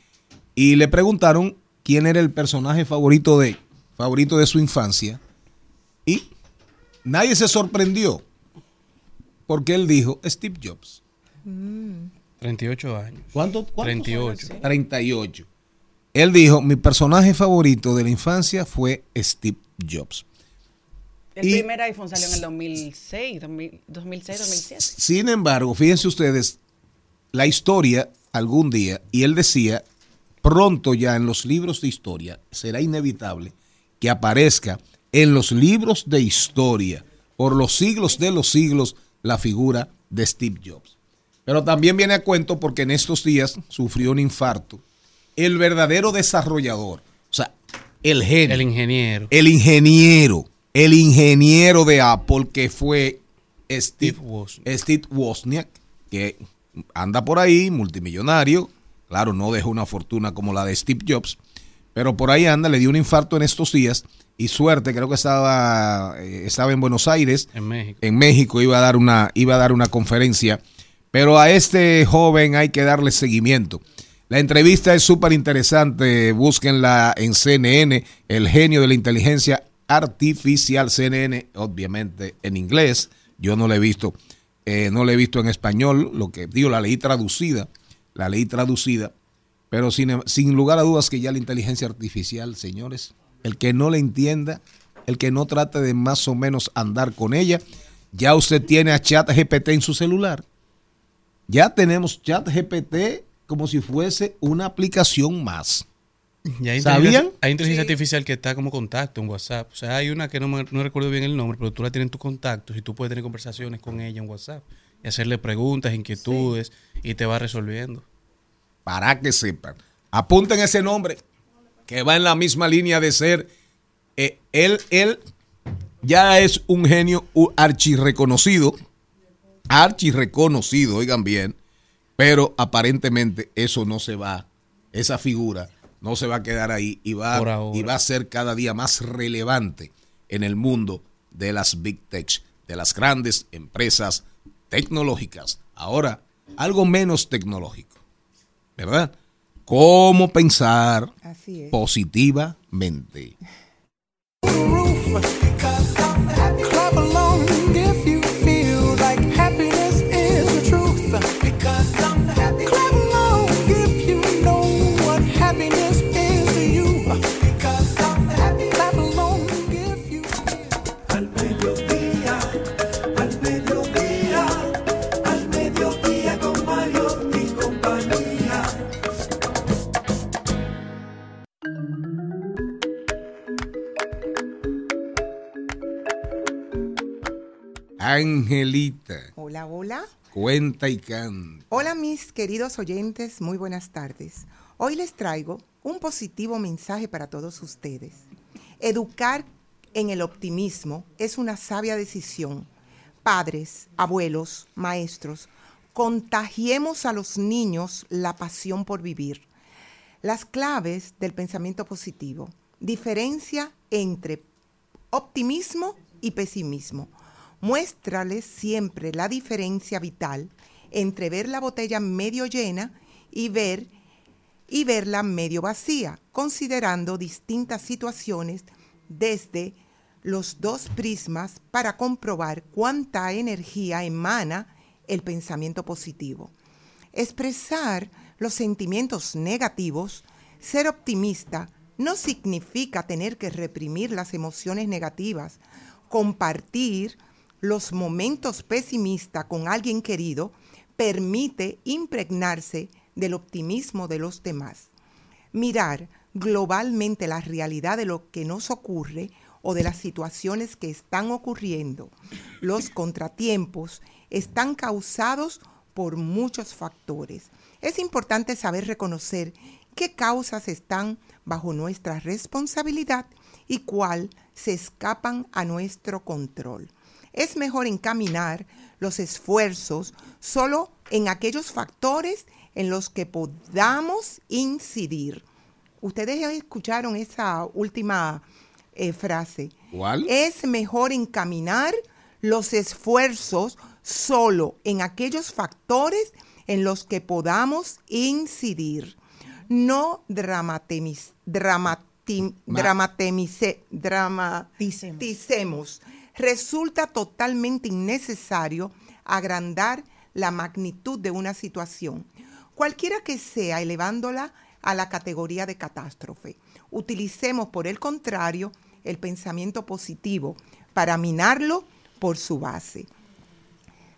y le preguntaron quién era el personaje favorito de, favorito de su infancia y nadie se sorprendió porque él dijo Steve Jobs. 38 años. ¿Cuánto? cuántos 38. años? 38. Él dijo, mi personaje favorito de la infancia fue Steve Jobs. El Y- primer iPhone salió en el 2006, 2000 2006, 2007. Sin embargo, fíjense ustedes, la historia algún día, y él decía, pronto ya en los libros de historia, será inevitable que aparezca en los libros de historia, por los siglos de los siglos, la figura de Steve Jobs. Pero también viene a cuento porque en estos días sufrió un infarto. El verdadero desarrollador, o sea, el genio. El ingeniero. El ingeniero, el ingeniero de Apple que fue Steve, Steve Wozniak, que anda por ahí, multimillonario. Claro, no dejó una fortuna como la de Steve Jobs, pero por ahí anda, le dio un infarto en estos días y suerte, creo que estaba, eh, estaba en Buenos Aires, En México. en México, iba a dar una, iba a dar una conferencia. Pero a este joven hay que darle seguimiento. La entrevista es súper interesante. Búsquenla en CNN, el genio de la inteligencia artificial CNN, obviamente en inglés. Yo no la he visto, eh, no la he visto en español. Lo que digo, la leí traducida, la leí traducida. Pero sin, sin lugar a dudas que ya la inteligencia artificial, señores, el que no la entienda, el que no trate de más o menos andar con ella, ya usted tiene a ChatGPT en su celular. Ya tenemos ChatGPT como si fuese una aplicación más. Y hay ¿Sabían? Hay inteligencia artificial que está como contacto en WhatsApp. O sea, hay una que no, me- no recuerdo bien el nombre, pero tú la tienes en tus contactos y tú puedes tener conversaciones con ella en WhatsApp y hacerle preguntas, inquietudes y te va resolviendo. Para que sepan. Apunten ese nombre que va en la misma línea de ser. eh, él, él ya es un genio archirreconocido. Archirreconocido, oigan bien. Pero aparentemente eso no se va. Esa figura no se va a quedar ahí y va, y va a ser cada día más relevante en el mundo de las big tech, de las grandes empresas tecnológicas. Ahora, algo menos tecnológico, ¿verdad? ¿Cómo pensar Así es. positivamente? Angelita, Hola, hola. cuenta y canta. Hola mis queridos oyentes, muy buenas tardes. Hoy les traigo un positivo mensaje para todos ustedes. Educar en el optimismo es una sabia decisión. Padres, abuelos, maestros, contagiemos a los niños la pasión por vivir. Las claves del pensamiento positivo. Diferencia entre optimismo y pesimismo. Muéstrales siempre la diferencia vital entre ver la botella medio llena y ver y verla medio vacía, considerando distintas situaciones desde los dos prismas para comprobar cuánta energía emana el pensamiento positivo. Expresar los sentimientos negativos, ser optimista, no significa tener que reprimir las emociones negativas. Compartir los momentos pesimistas con alguien querido permite impregnarse del optimismo de los demás. Mirar globalmente la realidad de lo que nos ocurre o de las situaciones que están ocurriendo. Los contratiempos están causados por muchos factores. Es importante saber reconocer qué causas están bajo nuestra responsabilidad y cuál se escapan a nuestro control. Es mejor encaminar los esfuerzos solo en aquellos factores en los que podamos incidir. Ustedes escucharon esa última eh, frase. ¿Cuál? Es mejor encaminar los esfuerzos solo en aquellos factores en los que podamos incidir. No dramatemiz- dramati- Ma- dramatemice- dramaticemos. Resulta totalmente innecesario agrandar la magnitud de una situación, cualquiera que sea, elevándola a la categoría de catástrofe. Utilicemos, por el contrario, el pensamiento positivo para minarlo por su base.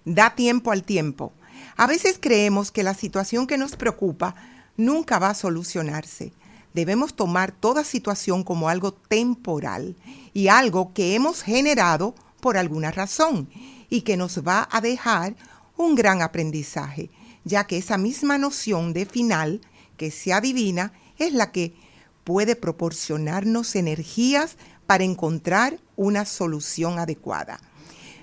Da tiempo al tiempo. A veces creemos que la situación que nos preocupa nunca va a solucionarse. Debemos tomar toda situación como algo temporal y algo que hemos generado por alguna razón y que nos va a dejar un gran aprendizaje, ya que esa misma noción de final que se adivina es la que puede proporcionarnos energías para encontrar una solución adecuada.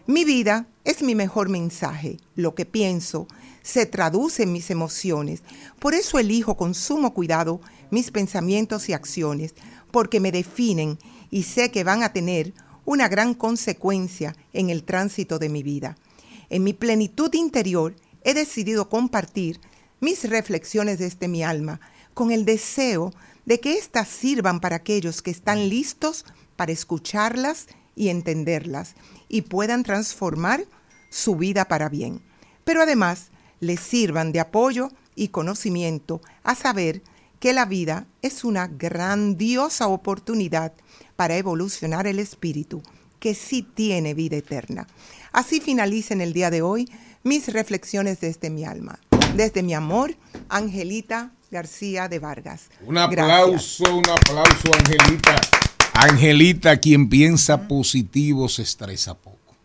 Mi vida es mi mejor mensaje. Lo que pienso se traduce en mis emociones. Por eso elijo con sumo cuidado mis pensamientos y acciones, porque me definen y sé que van a tener una gran consecuencia en el tránsito de mi vida. En mi plenitud interior he decidido compartir mis reflexiones desde mi alma con el deseo de que éstas sirvan para aquellos que están listos para escucharlas y entenderlas y puedan transformar su vida para bien. Pero además les sirvan de apoyo y conocimiento a saber que la vida es una grandiosa oportunidad para evolucionar el espíritu, que sí tiene vida eterna. Así finaliza en el día de hoy mis reflexiones desde mi alma, desde mi amor, Angelita García de Vargas. Un Gracias. aplauso, un aplauso, Angelita. Angelita, quien piensa positivo se estresa poco.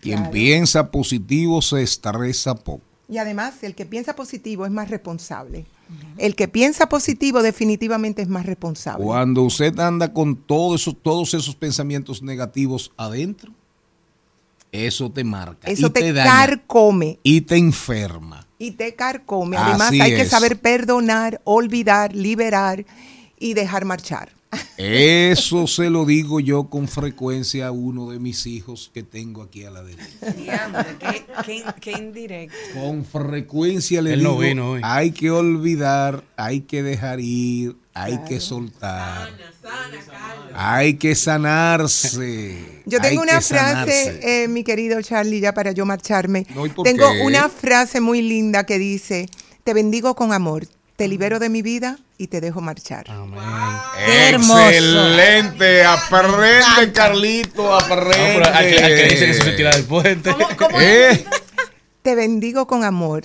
Quien piensa positivo se estresa poco. Y además, el que piensa positivo es más responsable. El que piensa positivo definitivamente es más responsable. Cuando usted anda con todos esos, todos esos pensamientos negativos adentro, eso te marca. Eso y te, daña, carcome Y te enferma. y te carcome. Además, Así hay que saber perdonar, olvidar, liberar y dejar marchar. Eso se lo digo yo con frecuencia a uno de mis hijos que tengo aquí a la derecha. Qué, qué, qué indirecto. Con frecuencia le Él digo, vino hoy. hay que olvidar, hay que dejar ir, hay que soltar. Hay que sanarse. Yo tengo hay una frase, eh, mi querido Charlie, ya para yo marcharme. No, ¿y por tengo qué? una frase muy linda que dice, te bendigo con amor, te libero de mi vida y te dejo marchar. Qué Excelente, aprende Carlito, aprende. No, al que- al que dicen eso se tira del puente. ¿Eh? Te bendigo con amor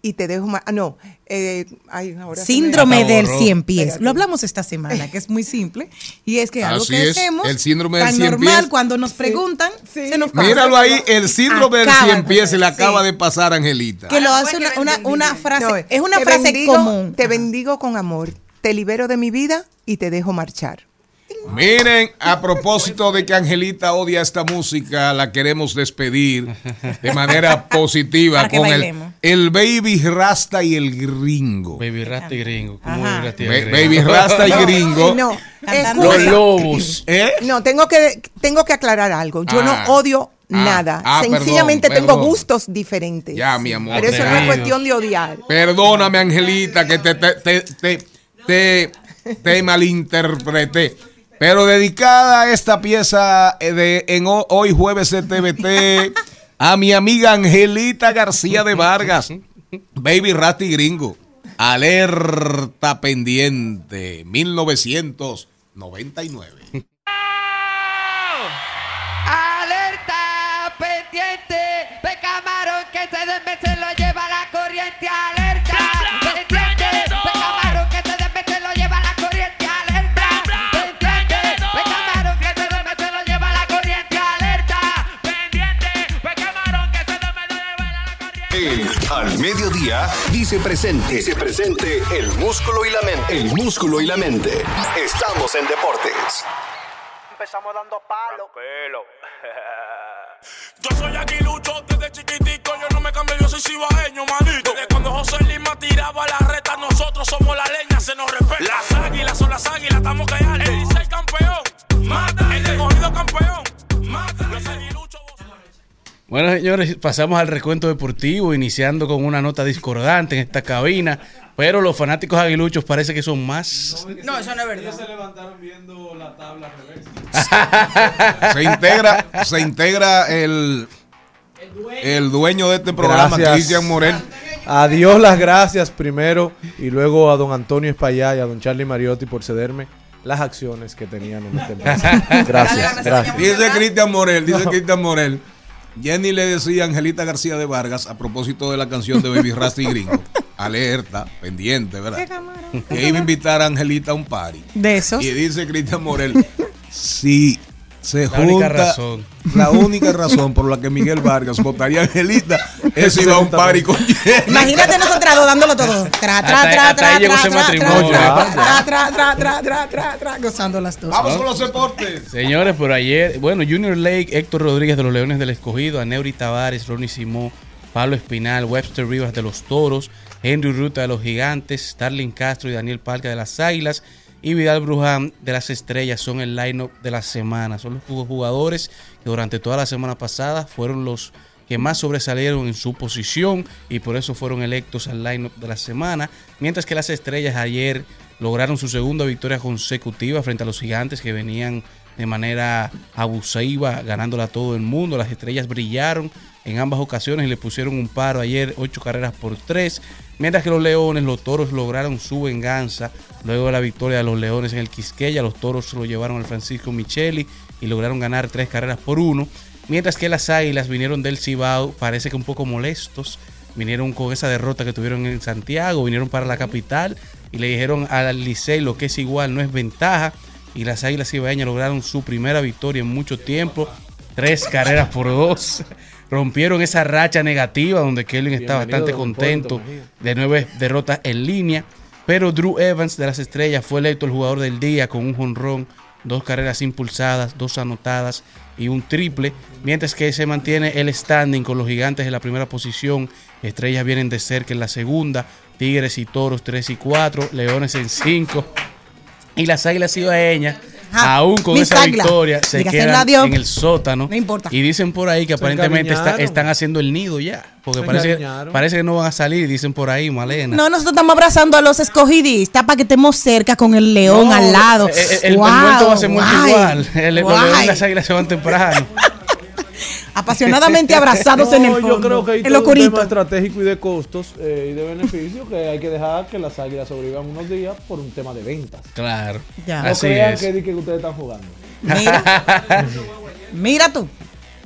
y te dejo marchar. No, eh, ay, ahora Síndrome del. 100 pies. Espérate. Lo hablamos esta semana, que es muy simple. Y es que algo Así que es, hacemos el síndrome del tan 100 normal pies. cuando nos preguntan, se nos pasa. Míralo ahí, el síndrome del 100 pies se le acaba sí. de pasar a Angelita. Que lo hace una, una, una frase, No, es una frase bendigo- común. Te bendigo con amor, te libero de mi vida y te dejo marchar. Miren, a propósito de que Angelita odia esta música, la queremos despedir de manera positiva Para que con el, Baby Rasta y el Gringo. Baby Rasta y Gringo. ¿Cómo. Baby Rasta y Gringo? Baby Rasta y Gringo. No, Cantando. escucha. Los lobos. ¿Eh? No, tengo que, tengo que aclarar algo. Yo Ah. no odio Ah. nada. Ah, Sencillamente perdón, tengo perdón. gustos diferentes. Ya, mi amor. Pero eso no es cuestión de odiar. Perdóname, Angelita, que te, te, te, te, te- te malinterpreté. Pero dedicada a esta pieza eh, de en ho- hoy jueves de TVT a mi amiga Angelita García de Vargas, Baby Rasti Gringo, alerta pendiente, 1999. Alerta pendiente de camarón que se desme se lo lleva la corriente. Al Mediodía dice presente. Dice presente el músculo y la mente. El músculo y la mente. Estamos en deportes. Empezamos dando palo. Yo soy aguilucho desde chiquitico, yo no me cambio, yo soy cibaeño, manito. Desde cuando José Lima tiraba la reta, nosotros somos la leña, se nos respeta. Las águilas son las águilas, estamos que El el campeón, mata. El escogido campeón, mata. Los aguiluchos. Bueno, señores, pasamos al recuento deportivo, iniciando con una nota discordante en esta cabina. Pero los fanáticos aguiluchos parece que son más. No, eso no es verdad. se levantaron viendo la tabla se integra, se integra el, el dueño de este programa. Cristian Morel. A Dios las gracias primero y luego a don Antonio Espaillá y a don Charlie Mariotti por cederme las acciones que tenían en empresa. Gracias, gracias. Dice Cristian Morel, dice Cristian Morel. Jenny le decía a Angelita García de Vargas a propósito de la canción de Baby Rasta y Gringo. Alerta, pendiente, ¿verdad? Que iba a invitar a Angelita a un party. De esos. Y dice Cristian Morel, si se La junta, única razón. la única razón por la que Miguel Vargas votaría a Angelita es si va a un party con. Imagínate nosotros dos dándolo todo. Tra, tra, tra, tra, tra, tra, tra, tra, tra, Gozando las dos. Vamos con los deportes. Señores, por ayer, bueno, Junior Lake, Héctor Rodríguez de los Leones del Escogido, Aneuri Tavares, Ronnie Simó, Pablo Espinal, Webster Rivas de los Toros, Henry Ruta de los Gigantes, Starling Castro y Daniel Palca de las Águilas y Vidal Bruján de las Estrellas son el line-up de la semana. Son los jugadores que durante toda la semana pasada fueron los que más sobresalieron en su posición y por eso fueron electos al line-up de la semana. Mientras que las Estrellas ayer lograron su segunda victoria consecutiva frente a los Gigantes que venían de manera abusiva, ganándola a todo el mundo. Las Estrellas brillaron en ambas ocasiones y le pusieron un paro ayer, ocho carreras por tres. Mientras que los Leones, los Toros lograron su venganza luego de la victoria de los Leones en el Quisqueya. Los Toros lo llevaron al Francisco Micheli y lograron ganar tres carreras por uno. Mientras que las Águilas vinieron del Cibao, parece que un poco molestos. Vinieron con esa derrota que tuvieron en Santiago, vinieron para la capital y le dijeron al Licey lo que es igual, no es ventaja. Y las Águilas Cibaeñas lograron su primera victoria en mucho tiempo. Tres carreras por dos. Rompieron esa racha negativa donde Kelvin está bastante contento de nueve derrotas en línea. Pero Drew Evans de las Estrellas fue electo el jugador del día con un jonrón, dos carreras impulsadas, dos anotadas y un triple. Mientras que se mantiene el standing con los gigantes en la primera posición. Estrellas vienen de cerca en la segunda. Tigres y Toros 3 y 4. Leones en 5. Y las Águilas Cibaeñas, Ajá, aún con mis esa águilas. victoria, se quedan en el sótano. No importa. Y dicen por ahí que Se aparentemente está- encariñaron. están haciendo el nido ya. Porque Se parece, encariñaron. parece que no van a salir, dicen por ahí, Malena. No, nosotros estamos abrazando a los escogidistas para que estemos cerca con el león No, al lado. eh, eh, El, el Wow, muerto va a ser muerto guay, igual. El, los guay. leones y las águilas se van temprano. Apasionadamente abrazados en el No, fondo. Yo creo que hay en todo lo un tema estratégico y de costos eh, y de beneficios que hay que dejar que las águilas sobrevivan unos días por un tema de ventas. Claro. Ya. No Así crean es. que, que ustedes están jugando. Mira, mira tú.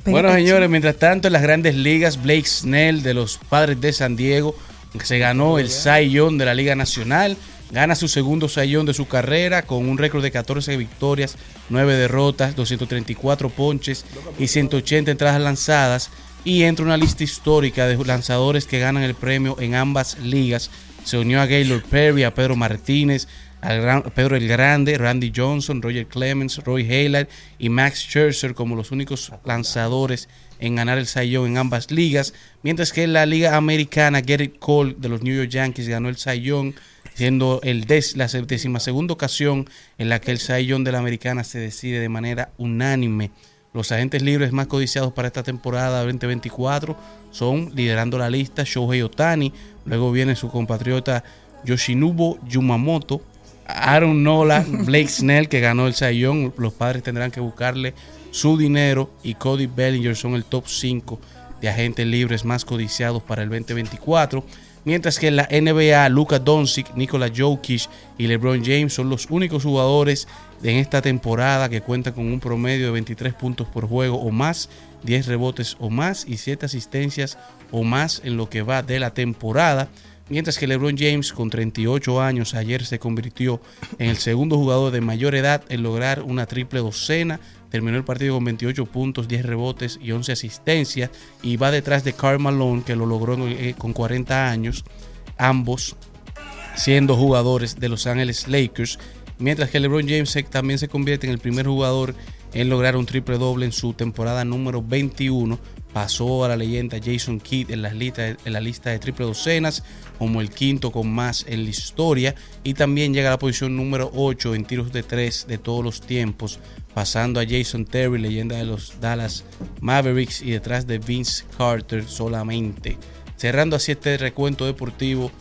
Bueno, señores, mientras tanto, en las grandes ligas, Blake Snell de los Padres de San Diego se ganó el Cy Young de la Liga Nacional. Gana su segundo Young de su carrera con un récord de 14 victorias, 9 derrotas, 234 ponches y 180 entradas lanzadas. Y entra una lista histórica de lanzadores que ganan el premio en ambas ligas. Se unió a Gaylord Perry, a Pedro Martínez, a Pedro el Grande, Randy Johnson, Roger Clemens, Roy Haylard y Max Scherzer como los únicos lanzadores en ganar el Young en ambas ligas, mientras que en la liga americana Gerrit Cole de los New York Yankees ganó el Young, siendo el des- la décima segunda ocasión en la que el Young de la americana se decide de manera unánime. Los agentes libres más codiciados para esta temporada 2024 son, liderando la lista, Shohei Otani, luego viene su compatriota Yoshinobu Yumamoto, Aaron Nola, Blake Snell, que ganó el Young. Los padres tendrán que buscarle su dinero. Y Cody Bellinger son el top 5 de agentes libres más codiciados para el 2024. Mientras que en la NBA, Luka Doncic, Nikola Jokic y LeBron James son los únicos jugadores en esta temporada que cuentan con un promedio de 23 puntos por juego o más, 10 rebotes o más y 7 asistencias o más en lo que va de la temporada. Mientras que LeBron James, con 38 años, ayer se convirtió en el segundo jugador de mayor edad en lograr una triple docena. Terminó el partido con 28 puntos, 10 rebotes y 11 asistencias. Y va detrás de Karl Malone, que lo logró eh, con 40 años. Ambos siendo jugadores de Los Ángeles Lakers. Mientras que LeBron James también se convierte en el primer jugador en lograr un triple doble en su temporada número 21 pasó a la leyenda Jason Kidd en, las listas- en la lista de triple docenas como el quinto con más en la historia y también llega a la posición número 8 en tiros de 3 de todos los tiempos, pasando a Jason Terry, leyenda de los Dallas Mavericks y detrás de Vince Carter solamente. Cerrando así este recuento deportivo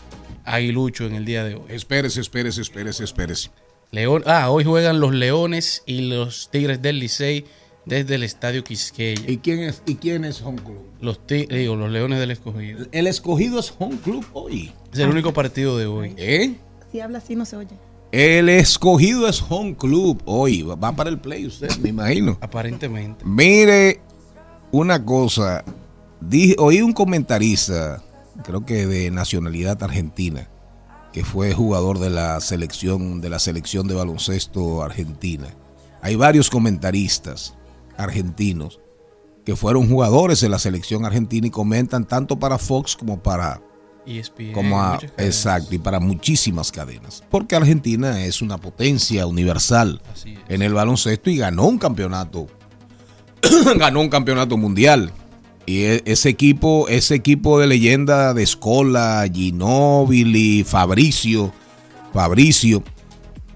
aguilucho en el día de hoy. Espérese, espérese, espérese, espérese. León, ah, hoy juegan los Leones y los Tigres del Licey desde el Estadio Quisqueya. ¿Y quién es, y quién es Home Club? Los, ti- digo, los Leones del Escogido. El escogido es Home Club hoy. Es el único partido de hoy. ¿Eh? Si habla así no se oye. El escogido es Home Club hoy. Va para el play usted, me imagino. Aparentemente. Mire, una cosa. Dije, oí un comentarista, creo que de nacionalidad argentina, que fue jugador de la selección de la selección de baloncesto argentina. Hay varios comentaristas argentinos que fueron jugadores de la selección argentina y comentan tanto para Fox como para ESPN, como a- muchas cadenas. exacto y para muchísimas cadenas. Porque Argentina es una potencia universal en el baloncesto y ganó un campeonato ganó un campeonato mundial. Y e- ese equipo ese equipo de leyenda de Scola Ginóbili Fabricio Fabricio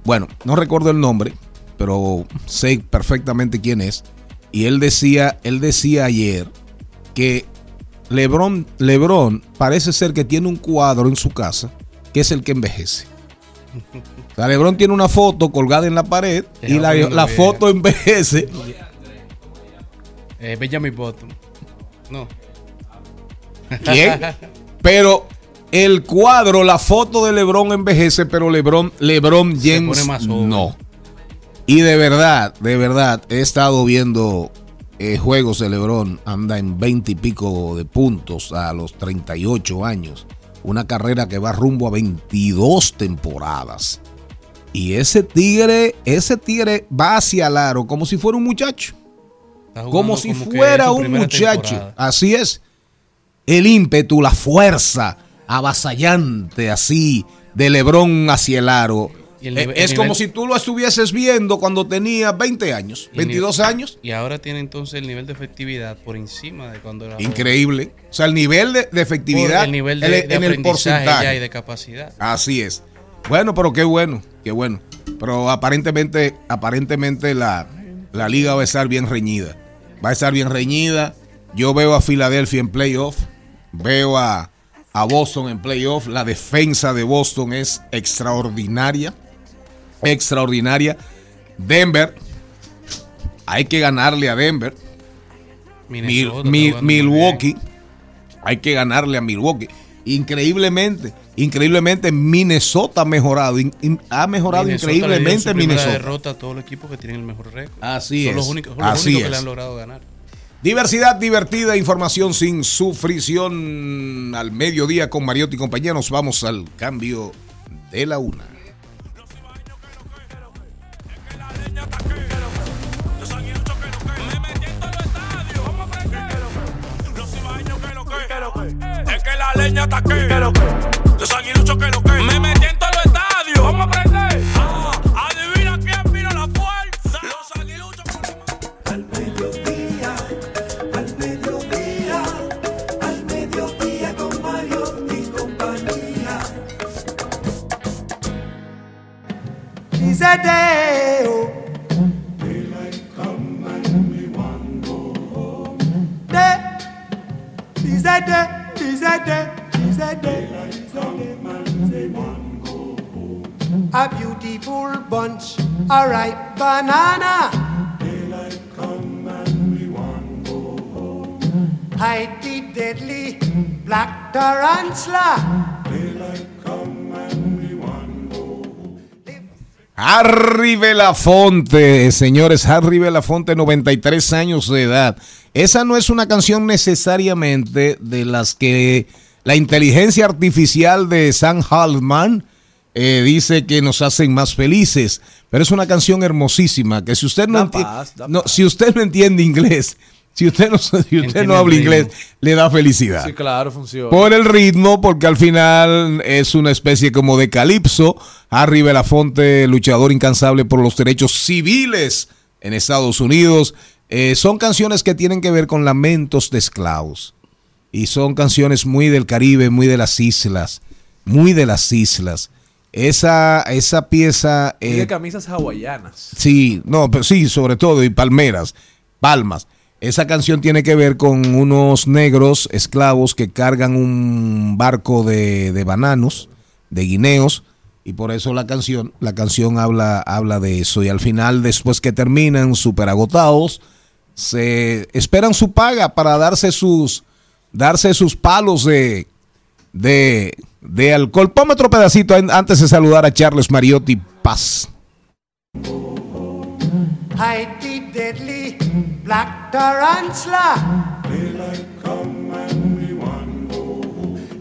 bueno no recuerdo el nombre pero sé perfectamente quién es y él decía él decía ayer que LeBron, LeBron parece ser que tiene un cuadro en su casa que es el que envejece. O sea, LeBron tiene una foto colgada en la pared y la, vieja. foto envejece. Eh, Benjamin Button. No. ¿Quién? Pero el cuadro, la foto de LeBron envejece, pero LeBron, LeBron James pone más joven. no. Y de verdad, de verdad, he estado viendo eh, juegos de LeBron, anda en 20 y pico de puntos a los 38 años. Una carrera que va rumbo a 22 temporadas. Y ese tigre, ese tigre va hacia el aro como si fuera un muchacho. Como si como fuera un muchacho. temporada. Así es. El ímpetu, la fuerza avasallante así de Lebron hacia el aro. Eh, es como si tú lo estuvieses viendo cuando tenía 20 años, Y el 22 nivel- años. Y ahora tiene entonces el nivel de efectividad por encima de cuando era joven. Increíble. O sea, el nivel de, de Por efectividad el nivel de, en, de en el porcentaje. y de capacidad. Así es. Bueno, pero qué bueno, qué bueno. Pero aparentemente, aparentemente la, la liga va a estar bien reñida. Va a estar bien reñida. Yo veo a Filadelfia en playoff. Veo a, a Boston en playoff. La defensa de Boston es extraordinaria. Extraordinaria. Denver. Hay que ganarle a Denver. Minnesota Mil- Milwaukee. Hay que ganarle a Milwaukee. Increíblemente, increíblemente Minnesota ha mejorado. in- in- ha mejorado Minnesota increíblemente Minnesota. derrota a todos los equipos que tienen el mejor récord. Así son es. Los únicos, son los Así únicos que es. le han logrado ganar. Diversidad divertida, información sin sufrición al mediodía con Mariotti y compañía. Nos vamos al cambio de la una. Es que la leña está aquí. Los aguiluchos que lo que. Me metí en todos los estadios. Vamos a aprender. Adivina quién vino la fuerza. Los aguiluchos. Al mediodía, al mediodía, al mediodía con Mario y compañía. She's a day, oh. Day. She's a day, she's a day, she's a day. A beautiful bunch, a ripe banana. Hide the deadly black tarantula. Harry Belafonte, señores, Harry Belafonte, 93 años de edad. Esa no es una canción necesariamente de las que la inteligencia artificial de Sam Halman eh, dice que nos hacen más felices, pero es una canción hermosísima que si usted no, paz, si usted no entiende inglés, si usted no, si usted Entiende no el habla inglés, le da felicidad. Sí, claro, funciona. Por el ritmo, porque al final es una especie como de calipso. Harry Belafonte, luchador incansable por los derechos civiles en Estados Unidos, Eh, son canciones que tienen que ver con lamentos de esclavos. Y son canciones muy del Caribe, muy de las islas, muy de las islas. Esa, esa pieza... Eh, de camisas hawaianas. Sí, no, pero sí, sobre todo, y palmeras, palmas. Esa canción tiene que ver con unos negros esclavos que cargan un barco de, de bananos, de guineos, y por eso la canción, la canción habla, habla de eso. Y al final, después que terminan súper agotados, se esperan su paga para darse sus, darse sus palos de, de, de alcohol. Ponme otro pedacito an- antes de saludar a Charles Mariotti Paz. Black tarantula. Daylight come and we want go.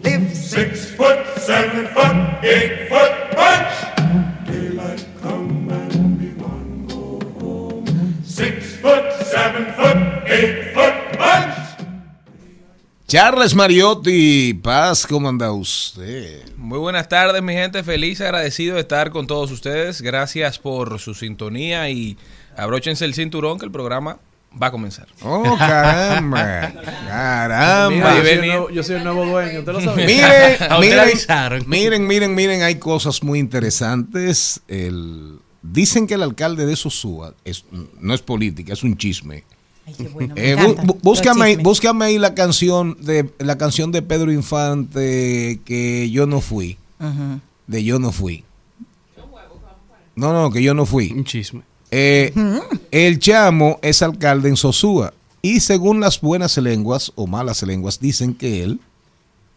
Live six foot, seven foot, eight foot bunch. Daylight come and we want go home. Six foot, seven foot, eight foot bunch. Charles Mariotti Paz, ¿cómo anda usted? Muy buenas tardes, mi gente. Feliz, agradecido de estar con todos ustedes. Gracias por su sintonía y abróchense el cinturón que el programa va a comenzar. Oh, caramba. Caramba. Mira, yo, soy el nuevo, yo soy el nuevo dueño, ¿usted lo sabe? Miren, miren, miren, miren, miren, hay cosas muy interesantes. El, dicen que el alcalde de Sosúa es, no es política, es un chisme. me Eh, bu- encantan bu- los búscame, ahí, chismes. búscame ahí la canción de la canción de Pedro Infante que yo no fui. De yo no fui. No, no, que yo no fui. Un chisme. Eh, el chamo es alcalde en Sosúa y según las buenas lenguas o malas lenguas dicen que él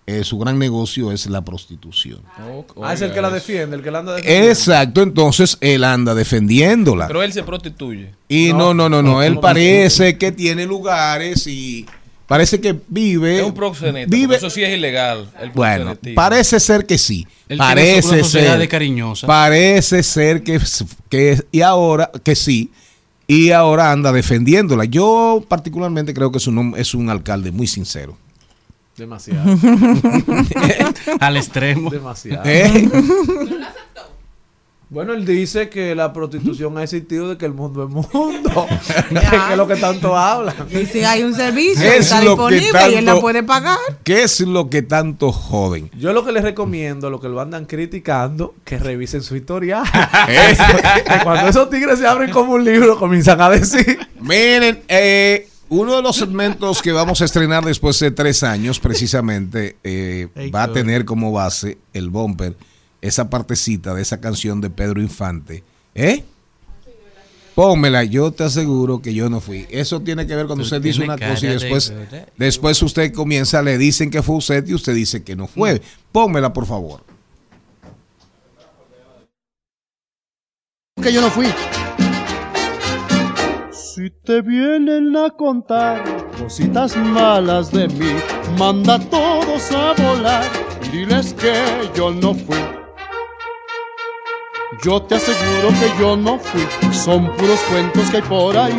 eh, su gran negocio es la prostitución. Ah, es el que la defiende, el que la anda defendiendo. Exacto, entonces él anda defendiéndola. Pero él se prostituye. Y no, no, no, no, no, él parece que tiene lugares y parece que vive Es un proxeneta. vive- Eso sí es ilegal. el Bueno, parece ser que sí. Él parece ser. de cariñosa. Parece ser que, que y ahora que sí. Y ahora anda defendiéndola. Yo particularmente creo que es un, es un alcalde muy sincero. Demasiado. Al extremo. Demasiado. ¿Eh? Bueno, él dice que la prostitución ha existido de que el mundo es mundo. que es lo que tanto habla. Y si hay un servicio Es está lo que disponible y él la tanto- puede pagar. ¿Qué es lo que tanto joden? Yo lo que les recomiendo, lo que lo andan criticando, que revisen su historial. Eh. que cuando esos tigres se abren como un libro, comienzan a decir. Miren, eh, uno de los segmentos que vamos a estrenar después de tres años, precisamente, eh, va a tener como base el bumper, esa partecita de esa canción de Pedro Infante. ¿Eh? Pónmela, yo te aseguro que yo no fui. Eso tiene que ver cuando Tú usted dice una cosa y de después, después usted comienza, le dicen que fue usted y usted dice que no fue. Pónmela, por favor. que yo no fui. Si te vienen a contar cositas malas de mí, manda a todos a volar, diles que yo no fui. Yo te aseguro que yo no fui, son puros cuentos que hay por ahí.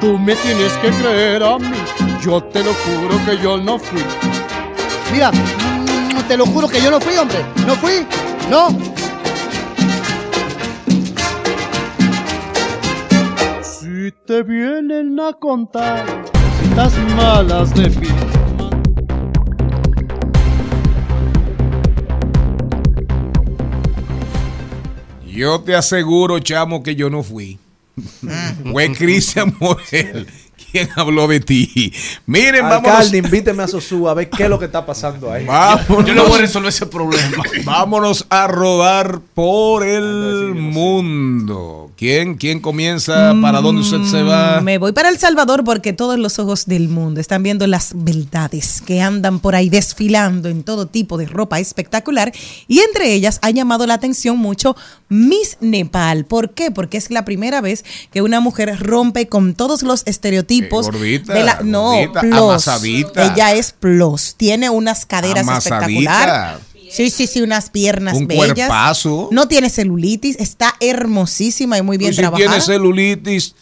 Tú me tienes que creer a mí, yo te lo juro que yo no fui. Mira, mm, te lo juro que yo no fui, hombre. No fui, no. Si te vienen a contar cositas malas de mí, Yo te aseguro, chamo, que yo no fui. Fue Cristian Morel quien habló de ti. Miren, vamos. Alcalde, invíteme a Sosúa a ver qué es lo que está pasando ahí. Vámonos. Yo le voy a resolver ese problema. Vámonos a rodar por el mundo. ¿Quién, quién comienza? ¿Para dónde usted se va? Me voy para El Salvador porque todos los ojos del mundo están viendo las beldades que andan por ahí desfilando en todo tipo de ropa espectacular y entre ellas ha llamado la atención mucho Miss Nepal. ¿Por qué? Porque es la primera vez que una mujer rompe con todos los estereotipos Gordita, de la no, gordita, plus. amasadita. Ella es plus, tiene unas caderas Amasadita. espectacular. Sí, sí, sí, unas piernas Un bellas. cuerpazo. No tiene celulitis, está hermosísima y muy bien Y si trabajada. tiene celulitis,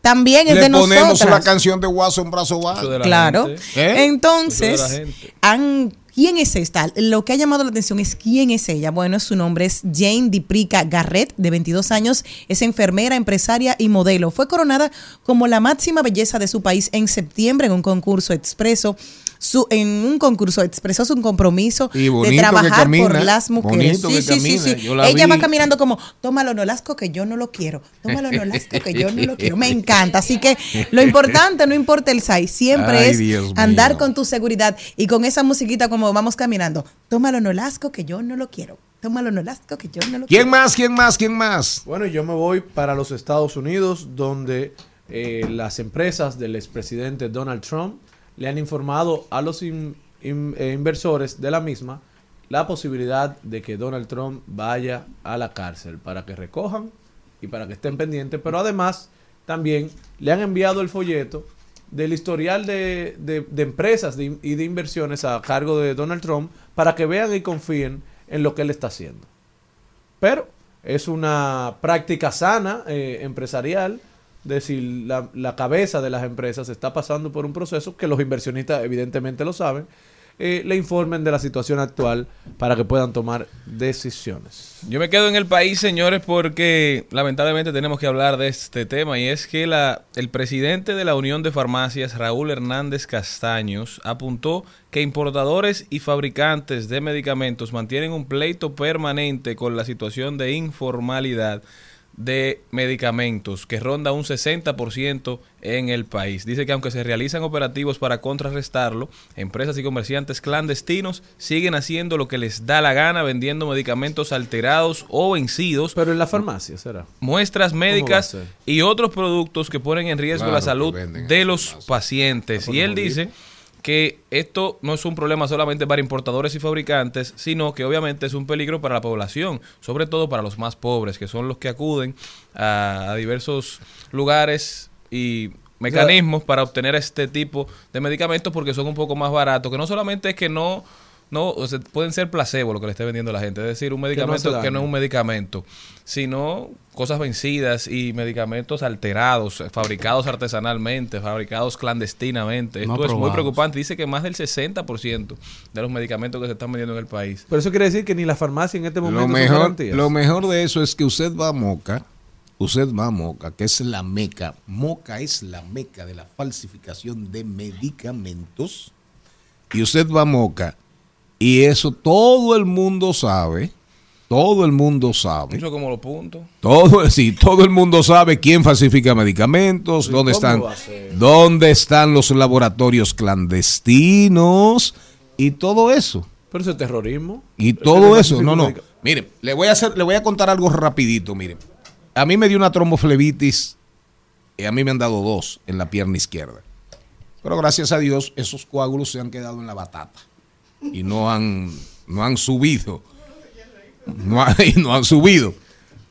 También es le de ponemos nosotras. la canción de Guaso en brazo bajo. Claro. ¿Eh? Entonces, han ¿Quién es esta? Lo que ha llamado la atención es quién es ella. Bueno, su nombre es Jane Diprica Garrett, de 22 años, es enfermera, empresaria y modelo. Fue coronada como la máxima belleza de su país en septiembre en un concurso expreso. Su, en un concurso expresó su compromiso Y de trabajar camina, por las mujeres. Sí, camina. Ella va caminando como, tómalo Nolasco que yo no lo quiero. Tómalo Nolasco que yo no lo quiero. Me encanta. Así que lo importante, no importa el size, siempre Ay, es Dios andar mío. con tu seguridad y con esa musiquita como vamos caminando. Tómalo Nolasco que yo no lo quiero. Tómalo Nolasco que yo no lo quiero. ¿Quién más? ¿Quién más? ¿Quién más? Bueno, yo me voy para los Estados Unidos, donde eh, las empresas del expresidente Donald Trump le han informado a los eh, inversores de la misma la posibilidad de que Donald Trump vaya a la cárcel para que recojan y para que estén pendientes, pero además también le han enviado el folleto del historial de, empresas y de inversiones a cargo de Donald Trump para que vean y confíen en lo que él está haciendo. Pero es una práctica sana eh, empresarial. Decir, la, la cabeza de las empresas está pasando por un proceso que los inversionistas evidentemente lo saben. eh, le informen de la situación actual para que puedan tomar decisiones. Yo me quedo en el país, señores, porque lamentablemente tenemos que hablar de este tema y es que la, el presidente de la Unión de Farmacias, Raúl Hernández Castaños, apuntó que importadores y fabricantes de medicamentos mantienen un pleito permanente con la situación de informalidad de medicamentos que ronda un 60% en el país. Dice que aunque se realizan operativos para contrarrestarlo, empresas y comerciantes clandestinos siguen haciendo lo que les da la gana vendiendo medicamentos alterados o vencidos. Pero en la farmacia será. Muestras médicas y otros productos que ponen en riesgo Claro la salud de los pacientes. Y él dice que esto no es un problema solamente para importadores y fabricantes, sino que obviamente es un peligro para la población, sobre todo para los más pobres, que son los que acuden a, a diversos lugares y mecanismos para obtener este tipo de medicamentos porque son un poco más baratos, que no solamente es que no no o sea, pueden ser placebo lo que le esté vendiendo la gente, es decir, un medicamento que no, es un medicamento, sino cosas vencidas y medicamentos alterados, fabricados artesanalmente, fabricados clandestinamente. No Esto es muy preocupante. Dice que más del 60% de los medicamentos que se están vendiendo en el país. Pero eso quiere decir que ni la farmacia en este momento Lo mejor, lo mejor de eso es que usted va a Moca, usted va a Moca, que es la meca. Moca es la meca de la falsificación de medicamentos. Y usted va a Moca, y eso todo el mundo sabe, todo el mundo sabe. Eso como los puntos. Todo, sí, todo el mundo sabe quién falsifica medicamentos, dónde están, dónde están los laboratorios clandestinos y todo eso. Pero eso es terrorismo. Y todo eso, no, no. medica- Mire, le voy a hacer, le voy a contar algo rapidito, mire. A mí me dio una tromboflebitis y a mí me han dado dos en la pierna izquierda. Pero gracias a Dios esos coágulos se han quedado en la batata y no han, no han subido. No, ha- y no han subido.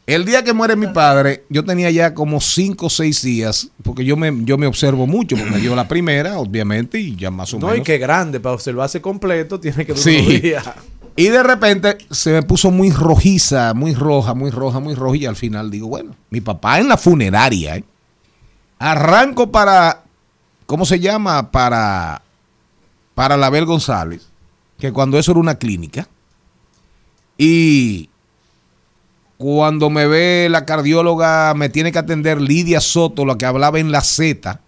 El día que muere mi padre, yo tenía ya como cinco o seis días, porque yo me, yo me observo mucho, porque me dio la primera, obviamente, y ya más o No, menos. y que grande, para observarse completo tiene que durar Sí. días. Y de repente se me puso muy rojiza, muy roja, muy roja, muy roja. Y al final digo, bueno, mi papá en la funeraria. ¿eh? Arranco para, ¿cómo se llama? Para, para la Abel González, que cuando eso era una clínica. Y cuando me ve la cardióloga, me tiene que atender Lidia Soto, la que hablaba en la Z,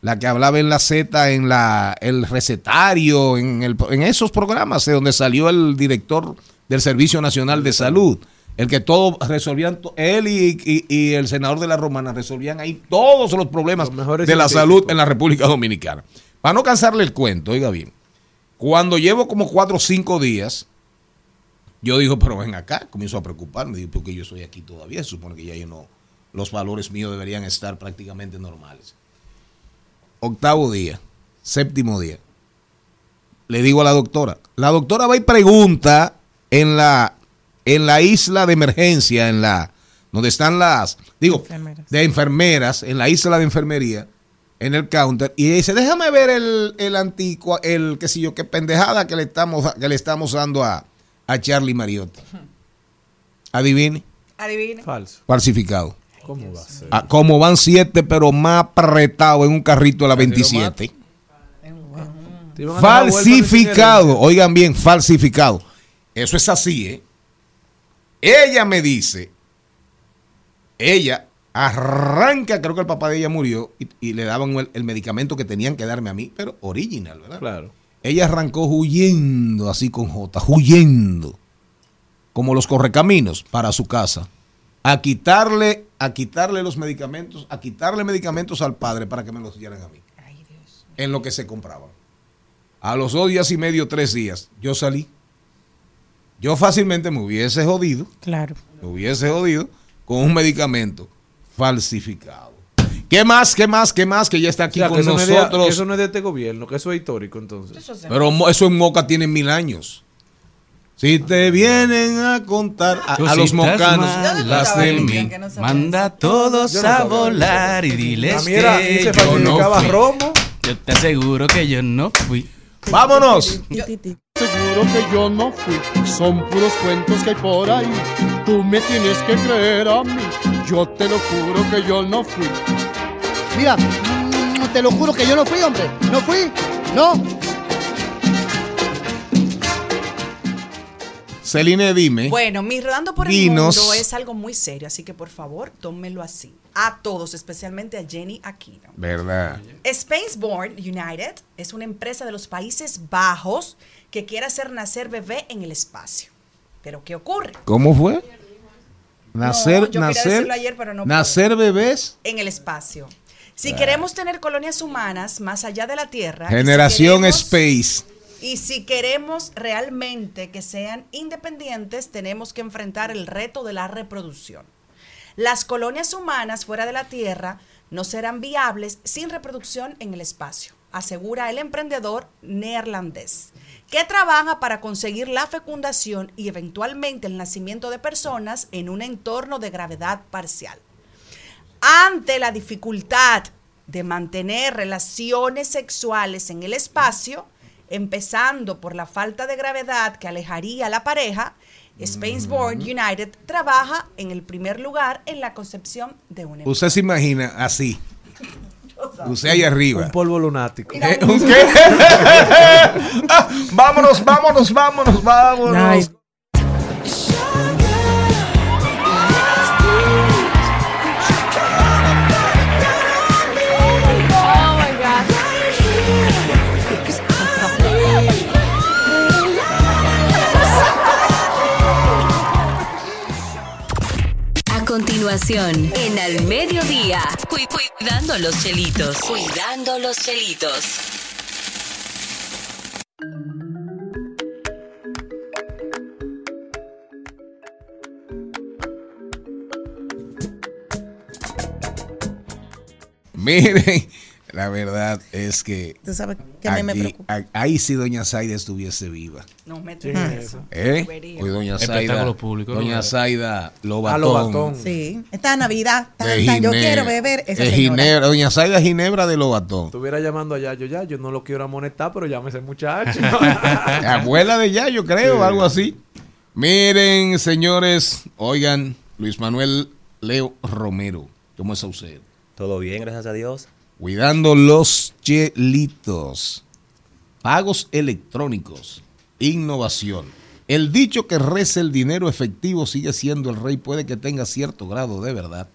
la que hablaba en la Z, en la, el recetario, en, el, en esos programas de donde salió el director del Servicio Nacional de Salud, el que todo resolvían, él y, y- y el senador de la Romana resolvían ahí todos los problemas de la salud en la República Dominicana. Para no cansarle el cuento, oiga bien, cuando llevo como cuatro o cinco días, yo digo, pero ven acá, comienzo a preocuparme, digo, porque yo soy aquí todavía, se supone que ya yo no, los valores míos deberían estar prácticamente normales. Octavo día, séptimo día, le digo a la doctora, la doctora va y pregunta en la, en la isla de emergencia, en la, donde están las, digo, de enfermeras, en la isla de enfermería, en el counter, y dice, déjame ver el, el antico, el qué sé yo, qué pendejada que le estamos, que le estamos dando a, a Charlie Mariotti. Adivine, Adivine. Falso. falsificado. ¿Cómo va a ser? Ah, como van siete, pero más apretado en un carrito a la 27. Te iban a dejar huérfano y sin Falsificado, oigan bien, falsificado. Eso es así, ¿eh? Ella me dice, ella arranca, creo que el papá de ella murió y, y le daban el, el medicamento que tenían que darme a mí, pero original, ¿verdad? Claro. Ella arrancó huyendo, así con J, huyendo, como los correcaminos para su casa, a quitarle, a quitarle los medicamentos, a quitarle medicamentos al padre para que me los dieran a mí. En lo que se compraban. A los dos días y medio, tres días, yo salí. Yo fácilmente me hubiese jodido, Claro. me hubiese jodido con un medicamento falsificado. ¿Qué más? ¿Qué más? ¿Qué más? Que ya está aquí O sea, que con eso, no es de, nosotros. que eso no es de este gobierno, que eso es histórico entonces. Pero mo- eso en Moca tiene mil años. Si te vienen a contar a, a los mocanos las de mí. Manda a todos no a volar y diles que se yo no fui. romo. Yo te aseguro que yo no fui. ¡Vámonos! Seguro que yo no fui, son puros cuentos que hay por ahí. Tú me tienes que creer a mí, yo te lo juro que yo no fui. Mira, mm, te lo juro que yo no fui, hombre. No fui, no. Celine, dime. Bueno, mi rodando por el mundo es algo muy serio, así que por favor, tómenlo así. A todos, especialmente a Jenny Aquino. ¿Verdad? Spaceborne United es una empresa de los Países Bajos que quiere hacer nacer bebé en el espacio. Pero ¿qué ocurre? ¿Cómo fue? Nacer, nacer, decirlo ayer, pero no nacer bebés. En el espacio. Si Ah. queremos tener colonias humanas más allá de la Tierra, si Generación queremos- Space. y si queremos realmente que sean independientes, tenemos que enfrentar el reto de la reproducción. Las colonias humanas fuera de la Tierra no serán viables sin reproducción en el espacio, asegura el emprendedor neerlandés, que trabaja para conseguir la fecundación y eventualmente el nacimiento de personas en un entorno de gravedad parcial. Ante la dificultad de mantener relaciones sexuales en el espacio, empezando por la falta de gravedad que alejaría a la pareja, Spaceborne United trabaja en el primer lugar en la concepción de un Usted se imagina así. Usted ahí arriba. Un polvo lunático. ¿Eh? ¿Un qué? Ah, vámonos, vámonos, vámonos, vámonos. A continuación, en Al Mediodía, cu- cuidando los chelitos. Cuidando los chelitos. Miren, la verdad es que. Tú sabes que a mí me aquí- preocupa. a- ahí sí Doña Zaida estuviese viva. No me Sí, eso. ¿Eh? Hoy Doña Zaida. público, Doña. Zaida Lobatón. Ah, Lobatón. Sí. Esta Navidad, tan, de tan, yo quiero beber esa. Ginebra. Doña Zaida Ginebra de Lobatón. Estuviera llamando a Yayo, ya, yo no lo quiero amonestar, pero llámese muchacho. Abuela de Yayo, creo, Sí. algo así. Miren, señores, oigan, Luis Manuel Leo Romero, ¿cómo está usted? Todo bien, gracias a Dios. Cuidando los chelitos. Pagos electrónicos. Innovación. El dicho que reza el dinero efectivo sigue siendo el rey puede que tenga cierto grado de verdad.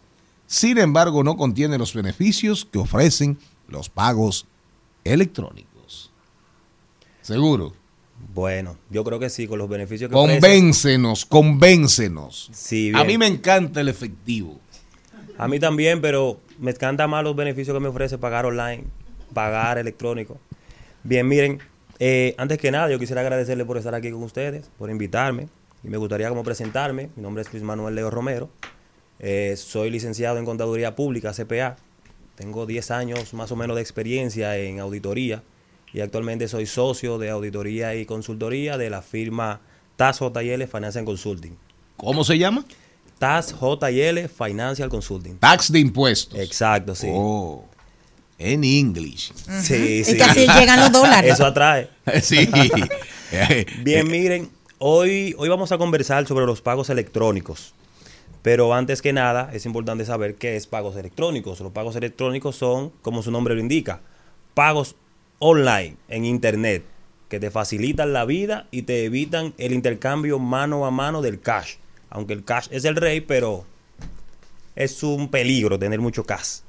Sin embargo, no contiene los beneficios que ofrecen los pagos electrónicos. ¿Seguro? Bueno, yo creo que sí, con los beneficios que. Convéncenos, convéncenos. Sí, A mí me encanta el efectivo. A mí también, pero me encanta más los beneficios que me ofrece pagar online, pagar electrónico. Bien, miren, eh, antes que nada, yo quisiera agradecerle por estar aquí con ustedes, por invitarme. Y me gustaría como presentarme. Mi nombre es Luis Manuel Leo Romero. Eh, soy licenciado en Contaduría Pública, CPA. Tengo 10 años más o menos de experiencia en auditoría. Y actualmente soy socio de auditoría y consultoría de la firma TAS JL Financial Consulting. ¿Cómo se llama? TAS JL Financial Consulting. Tax de impuestos. Exacto, sí. Oh, en English. Sí, sí. que así llegan los dólares. Eso atrae. Sí. Bien, miren, hoy, hoy vamos a conversar sobre los pagos electrónicos. Pero antes que nada, es importante saber qué es pagos electrónicos. Los pagos electrónicos son, como su nombre lo indica, pagos online, en internet, que te facilitan la vida y te evitan el intercambio mano a mano del cash. Aunque el cash es el rey, pero es un peligro tener mucho cash.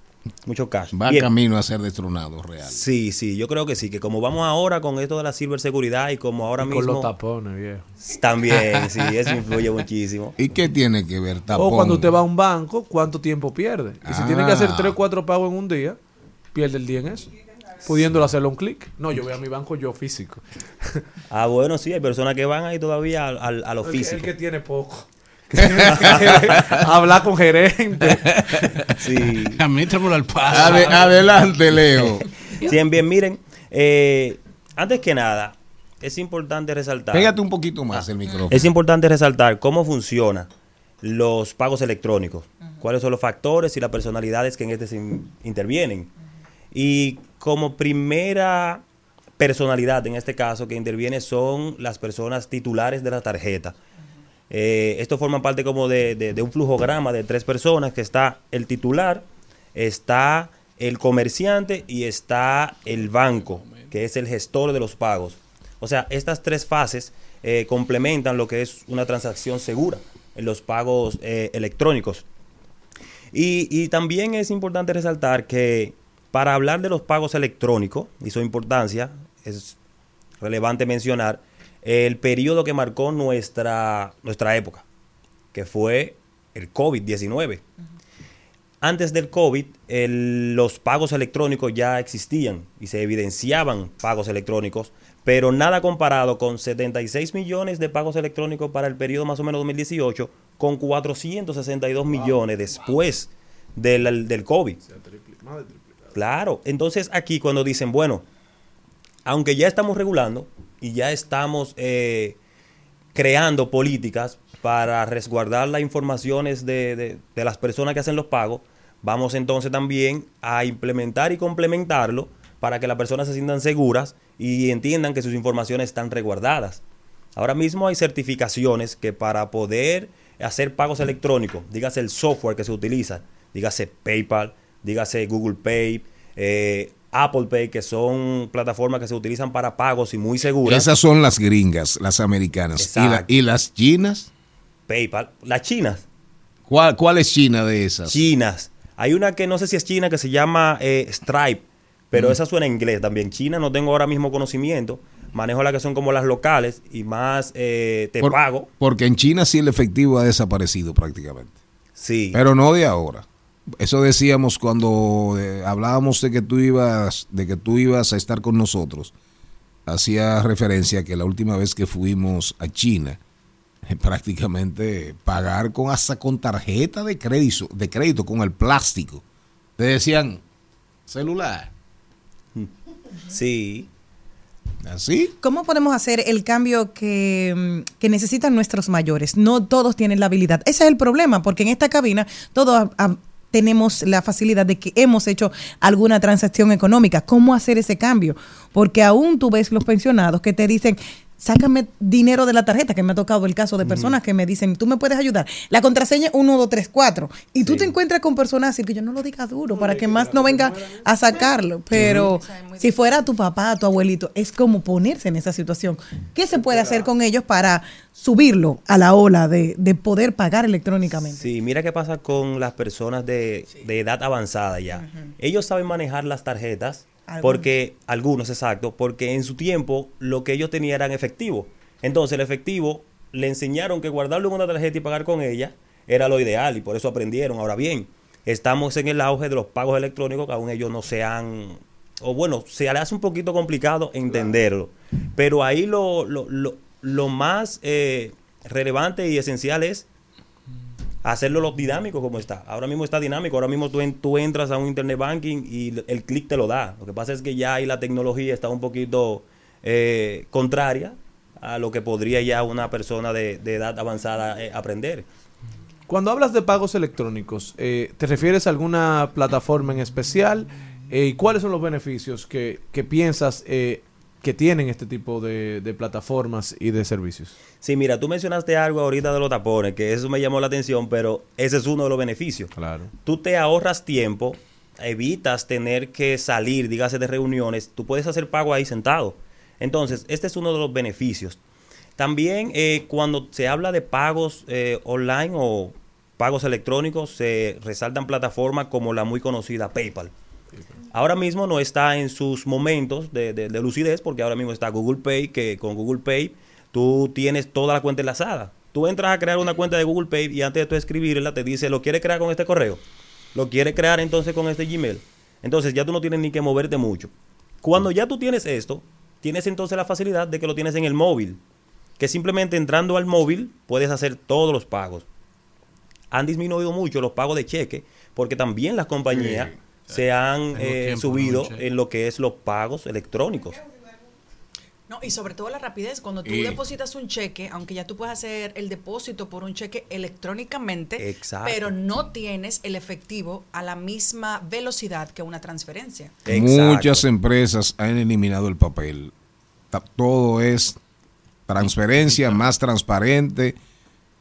Mucho cash. Va Bien. camino a ser destronado real. Sí, sí, yo creo que sí, que como vamos ahora con esto de la ciberseguridad y como ahora Y mismo... con los tapones, viejo. También, sí, eso influye muchísimo. ¿Y qué tiene que ver tapón? O cuando usted va a un banco, ¿cuánto tiempo pierde? Y si tiene que hacer Ah. 3 o 4 pagos en un día, pierde el día en eso. Pudiéndolo hacerlo un clic. No, yo voy a mi banco yo físico. Ah, bueno, sí, hay personas que van ahí todavía al- al- a lo El que- físico. El que tiene poco. Hablar con gerente. Sí. Admítramelo al paso. Ade- adelante, Leo. Bien, bien, miren. eh, antes que nada, es importante resaltar. Pégate un poquito más el micrófono. Es importante resaltar cómo funcionan los pagos electrónicos, cuáles son los factores y las personalidades que en este se in- intervienen. Y como primera personalidad en este caso que interviene son las personas titulares de la tarjeta. Eh, esto forma parte como de, de- de un flujograma de tres personas que está el titular, está el comerciante y está el banco, que es el gestor de los pagos. O sea, estas tres fases eh, complementan lo que es una transacción segura en los pagos eh, electrónicos. Y, y también es importante resaltar que para hablar de los pagos electrónicos y su importancia, es relevante mencionar el periodo que marcó nuestra, nuestra época, que fue el COVID-19. Antes del COVID, el- los pagos electrónicos ya existían y se evidenciaban pagos electrónicos, pero nada comparado con 76 millones de pagos electrónicos para el periodo más o menos 2018, con 462 millones después del, del COVID. Claro, entonces aquí cuando dicen, bueno, aunque ya estamos regulando y ya estamos eh, creando políticas para resguardar las informaciones de, de- las personas que hacen los pagos, vamos entonces también a implementar y complementarlo para que las personas se sientan seguras y entiendan que sus informaciones están resguardadas. Ahora mismo hay certificaciones que para poder hacer pagos electrónicos, dígase el software que se utiliza, dígase PayPal, dígase Google Pay, eh, Apple Pay, que son plataformas que se utilizan para pagos y muy seguras. Esas son las gringas, las americanas. ¿Y, la- Exacto. y las chinas? PayPal, las chinas. ¿Cuál, ¿Cuál es China de esas? Chinas. Hay una que no sé si es china que se llama eh, Stripe, pero Mm. esa suena en inglés también. China no tengo ahora mismo conocimiento. Manejo las que son como las locales y más eh, te Por- pago. Porque en China sí el efectivo ha desaparecido prácticamente. Sí. Pero no de ahora. Eso decíamos cuando eh, hablábamos de que tú ibas, de que tú ibas a estar con nosotros. Hacía referencia que la última vez que fuimos a China, prácticamente pagar con hasta con tarjeta de crédito, de crédito con el plástico. Te decían celular. Sí. ¿Así? ¿Cómo podemos hacer el cambio que, mm, que necesitan nuestros mayores? No todos tienen la habilidad. Ese es el problema, porque en esta cabina todos tenemos la facilidad de que hemos hecho alguna transacción económica. ¿Cómo hacer ese cambio? Porque aún tú ves los pensionados que te dicen, sácame dinero de la tarjeta, que me ha tocado el caso de personas que me dicen, tú me puedes ayudar. La contraseña es 1, 2, 3, 4. Y tú te encuentras con personas así que yo no lo diga duro para que más no venga a sacarlo. Pero si fuera tu papá, tu abuelito, es como ponerse en esa situación. ¿Qué se puede hacer con ellos para subirlo a la ola de, de poder pagar electrónicamente? Sí, mira qué pasa con las personas de, de edad avanzada ya. Ellos saben manejar las tarjetas Algunos. porque algunos, exacto, porque en su tiempo lo que ellos tenían eran efectivo. Entonces el efectivo le enseñaron que guardarlo en una tarjeta y pagar con ella era lo ideal y por eso aprendieron. Ahora bien, estamos en el auge de los pagos electrónicos que aún ellos no se han o bueno, se le hace un poquito complicado entenderlo. Pero ahí lo, lo, lo, lo más eh, relevante y esencial es hacerlo lo dinámico como está. Ahora mismo está dinámico, ahora mismo tú, en- tú entras a un internet banking y el clic te lo da. Lo que pasa es que ya ahí la tecnología está un poquito eh, contraria a lo que podría ya una persona de, edad avanzada eh, aprender. Cuando hablas de pagos electrónicos, eh, ¿te refieres a alguna plataforma en especial? Eh, ¿Y cuáles son los beneficios que, que piensas que tienen este tipo de, de plataformas y de servicios? Sí, mira, tú mencionaste algo ahorita de los tapones, que eso me llamó la atención, pero ese es uno de los beneficios. Claro. Tú te ahorras tiempo evitas tener que salir, dígase de reuniones, tú puedes hacer pago ahí sentado. Entonces, este es uno de los beneficios. También eh, cuando se habla de pagos eh, online o pagos electrónicos, se resaltan plataformas como la muy conocida PayPal. Ahora mismo no está en sus momentos de, de- de lucidez porque ahora mismo está Google Pay, que con Google Pay tú tienes toda la cuenta enlazada. Tú entras a crear una cuenta de Google Pay y antes de tú escribirla te dice, ¿lo quieres crear con este correo? ¿Lo quieres crear entonces con este Gmail? Entonces ya tú no tienes ni que moverte mucho. Cuando ya tú tienes esto, tienes entonces la facilidad de que lo tienes en el móvil. Que simplemente entrando al móvil puedes hacer todos los pagos. Han disminuido mucho los pagos de cheque porque también las compañías se han eh, tiempo, subido ¿no? en lo que es los pagos electrónicos. No, y sobre todo la rapidez, cuando tú Y- depositas un cheque, aunque ya tú puedes hacer el depósito por un cheque electrónicamente, Exacto. pero no tienes el efectivo a la misma velocidad que una transferencia. Muchas empresas han eliminado el papel. Todo es transferencia más transparente,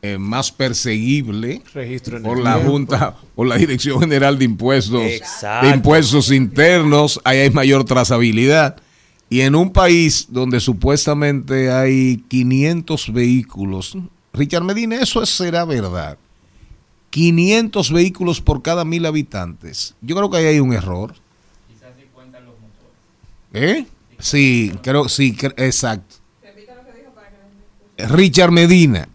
eh, más perseguible Registro en por la tiempo. Junta, por la Dirección General de Impuestos, Exacto. de Impuestos Internos. Ahí hay mayor trazabilidad. Y en un país donde supuestamente hay 500 vehículos, Richard Medina, eso es- será verdad. 500 vehículos por cada mil habitantes. Yo creo que ahí hay un error. ¿Eh? Sí, creo, sí, exacto. Richard Medina,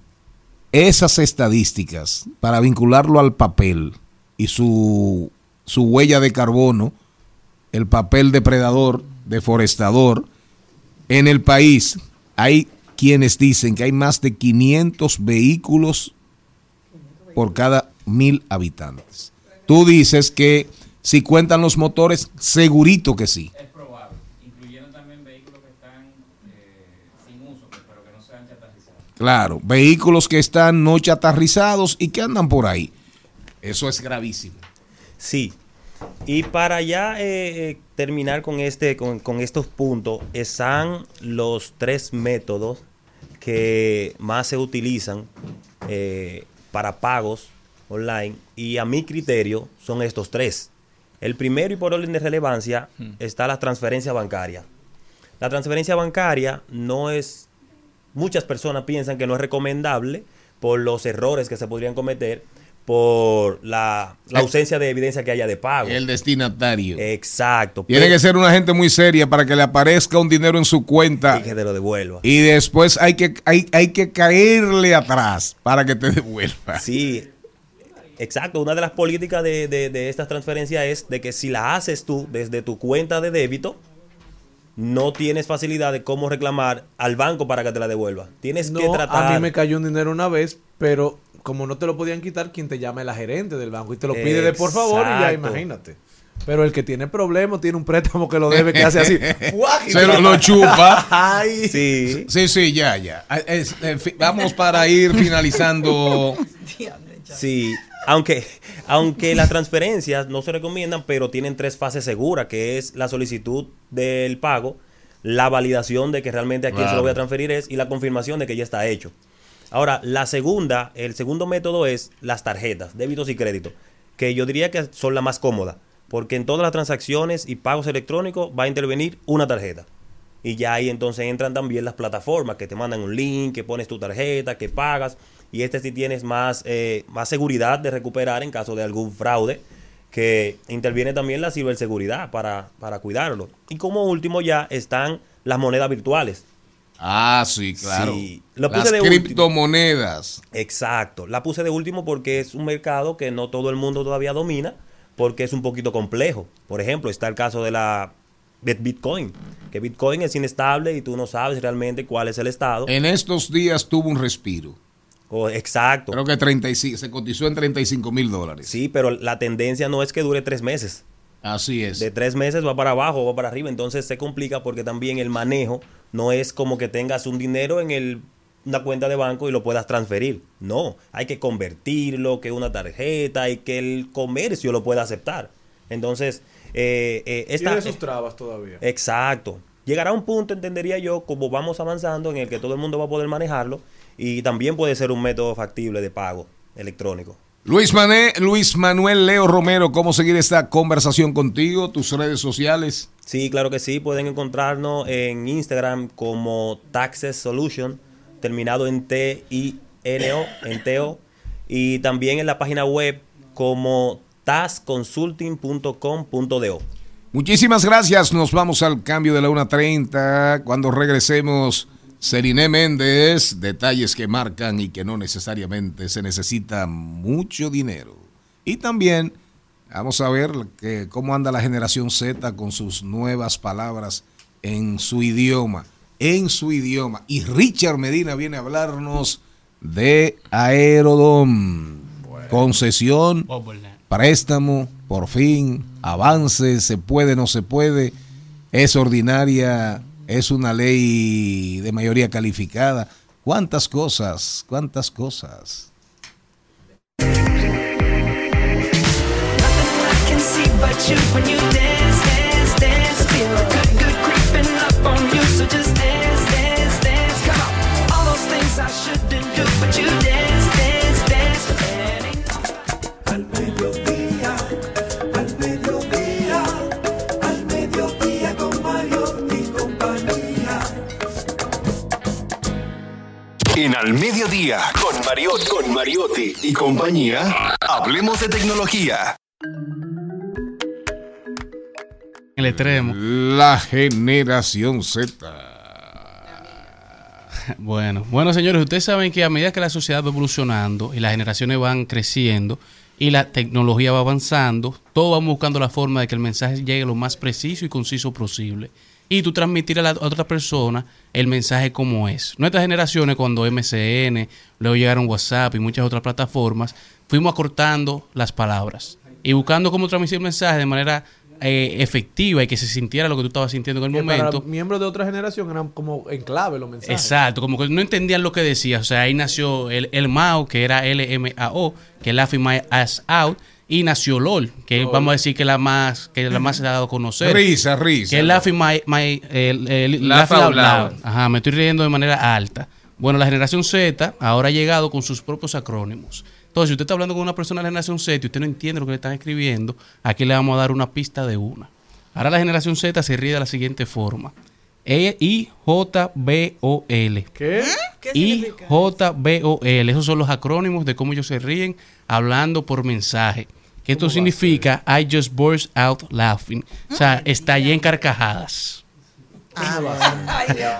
esas estadísticas para vincularlo al papel y su, su huella de carbono, el papel depredador, deforestador, en el país hay quienes dicen que hay más de 500 vehículos por cada mil habitantes. Tú dices que si cuentan los motores, segurito que sí. Es probable, incluyendo también vehículos que están eh, sin uso, pero que no sean chatarrizados. Claro, vehículos que están no chatarrizados y que andan por ahí. Eso es gravísimo. Sí. Y para ya eh, eh, terminar con, este, con, con estos puntos, están los tres métodos que más se utilizan eh, para pagos online. Y a mi criterio son estos tres. El primero y por orden de relevancia está la transferencia bancaria. La transferencia bancaria no es, muchas personas piensan que no es recomendable por los errores que se podrían cometer, por la, la ausencia de evidencia que haya de pago. El destinatario. Exacto. Tiene Pero- que ser una gente muy seria para que le aparezca un dinero en su cuenta y que te lo devuelva. y después hay que, hay, hay que caerle atrás para que te devuelva. Sí, exacto. Una de las políticas de, de, de estas transferencias es de que si la haces tú desde tu cuenta de débito, no tienes facilidad de cómo reclamar al banco para que te la devuelva. Tienes que No, tratar. a mí me cayó un dinero una vez, pero como no te lo podían quitar, quien te llama es la gerente del banco y te lo pide de por favor y ya imagínate. Pero el que tiene problemas tiene un préstamo que lo debe, que hace así. Se lo, lo chupa. Ay. Sí. Sí, sí, ya, ya. Ah, es- vamos para ir finalizando. Sí, aunque, aunque las transferencias no se recomiendan, pero tienen tres fases seguras, que es la solicitud del pago, la validación de que realmente a quién se lo voy a transferir es y la confirmación de que ya está hecho. Ahora, la segunda, el segundo método es las tarjetas, débitos y créditos, que yo diría que son la más cómoda, porque en todas las transacciones y pagos electrónicos va a intervenir una tarjeta. Y ya ahí entonces entran también las plataformas que te mandan un link, que pones tu tarjeta, que pagas. Y este sí tienes más, eh, más seguridad de recuperar en caso de algún fraude, que interviene también la ciberseguridad para, para cuidarlo. Y como último ya están las monedas virtuales. Ah, sí, claro. Sí, lo Las de último. criptomonedas. Exacto. La puse de último porque es un mercado que no todo el mundo todavía domina, porque es un poquito complejo. Por ejemplo, está el caso de la de Bitcoin, que Bitcoin es inestable y tú no sabes realmente cuál es el estado. En estos días tuvo un respiro. Oh, exacto. Creo que 35, se cotizó en 35 mil dólares. Sí, pero la tendencia no es que dure tres meses. Así es. De tres meses va para abajo o va para arriba, entonces se complica porque también el manejo no es como que tengas un dinero en el, una cuenta de banco y lo puedas transferir. No, hay que convertirlo, que una tarjeta y que el comercio lo pueda aceptar. Entonces, eh, eh, esta, Tiene sus trabas todavía. Exacto. Llegará un punto, entendería yo, como vamos avanzando, en el que todo el mundo va a poder manejarlo y también puede ser un método factible de pago electrónico. Luis, Mané- Luis Manuel Leo Romero, ¿cómo seguir esta conversación contigo? Tus redes sociales. Sí, claro que sí. Pueden encontrarnos en Instagram como Taxes Solution, terminado en T-I-N-O, en T-O. Y también en la página web como tasconsulting.com.do. Muchísimas gracias. Nos vamos al cambio de la 1.30. Cuando regresemos, Seriné Méndez, detalles que marcan y que no necesariamente se necesita mucho dinero. Y también vamos a ver que, cómo anda la generación Z con sus nuevas palabras en su idioma. En su idioma. Y Richard Medina viene a hablarnos de Aerodom. Concesión préstamo, por fin, avance, se puede, no se puede, es ordinaria, es una ley de mayoría calificada. ¿Cuántas cosas? ¿Cuántas cosas? En Al Mediodía, con Mariotti, con Mariotti y compañía, hablemos de tecnología. El extremo. La generación Z. Bueno, bueno señores, ustedes saben que a medida que la sociedad va evolucionando y las generaciones van creciendo y la tecnología va avanzando, todos vamos buscando la forma de que el mensaje llegue lo más preciso y conciso posible. Y tú transmitir a la a otra persona el mensaje como es. Nuestras generaciones, cuando MCN, luego llegaron WhatsApp y muchas otras plataformas, fuimos acortando las palabras y buscando cómo transmitir el mensaje de manera eh, efectiva y que se sintiera lo que tú estabas sintiendo en el Que para momento. miembros de otra generación eran como en clave los mensajes. Exacto, como que no entendían lo que decía. O sea, ahí nació el, el MAO, que era L-M-A-O, que es Laughing My Ass Out, y nació LOL, que LOL. vamos a decir que la más que la más se ha dado a conocer. Risa, risa. Que es Laughing My, my el- el- Laugh Laughing out Loud. Ajá, me estoy riendo de manera alta. Bueno, la generación Z ahora ha llegado con sus propios acrónimos. Entonces, si usted está hablando con una persona de la generación Z y usted no entiende lo que le están escribiendo, aquí le vamos a dar una pista de una. Ahora la generación Z se ríe de la siguiente forma. E I-J-B-O-L. ¿Qué? I-J-B-O-L. Esos son los acrónimos de cómo ellos se ríen hablando por mensaje. Que esto significa I just burst out laughing. O sea, estallé en carcajadas.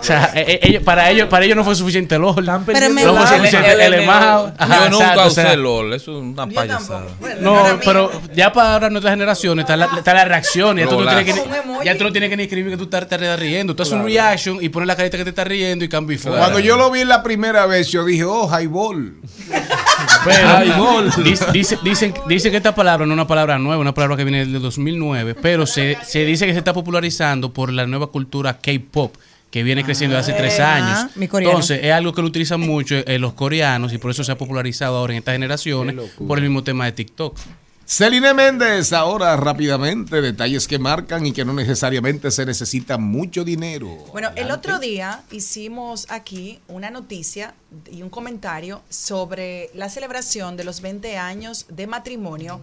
O sea, eh, eh, ellos- para ellos para ellos no fue suficiente LOL. Pero me- no fue El- suficiente el- el, Yo nunca usé sea, LOL, eso es una payasada. no, pero ya para ahora nuestras generaciones está la, está la reacción. Ya tú, no tienes que, ni- ya tú no tienes que ni escribir que tú estás, estás riendo. Tú haces un reaction y pones la carita que te estás riendo y cambia y fuera. Cuando yo lo vi la primera vez, yo dije, oh, highball. Pero dice, dice- dicen, dice que esta palabra no es una palabra nueva, una palabra que viene del 2009, pero se, se dice que se está popularizando por la nueva cultura K-pop que viene creciendo desde hace tres Ah, años. Entonces, es algo que lo utilizan mucho eh, los coreanos y por eso se ha popularizado ahora en estas generaciones por el mismo tema de TikTok. Celine Méndez, ahora rápidamente, detalles que marcan y que no necesariamente se necesita mucho dinero. Bueno, el otro día hicimos aquí una noticia y un comentario sobre la celebración de los 20 años de matrimonio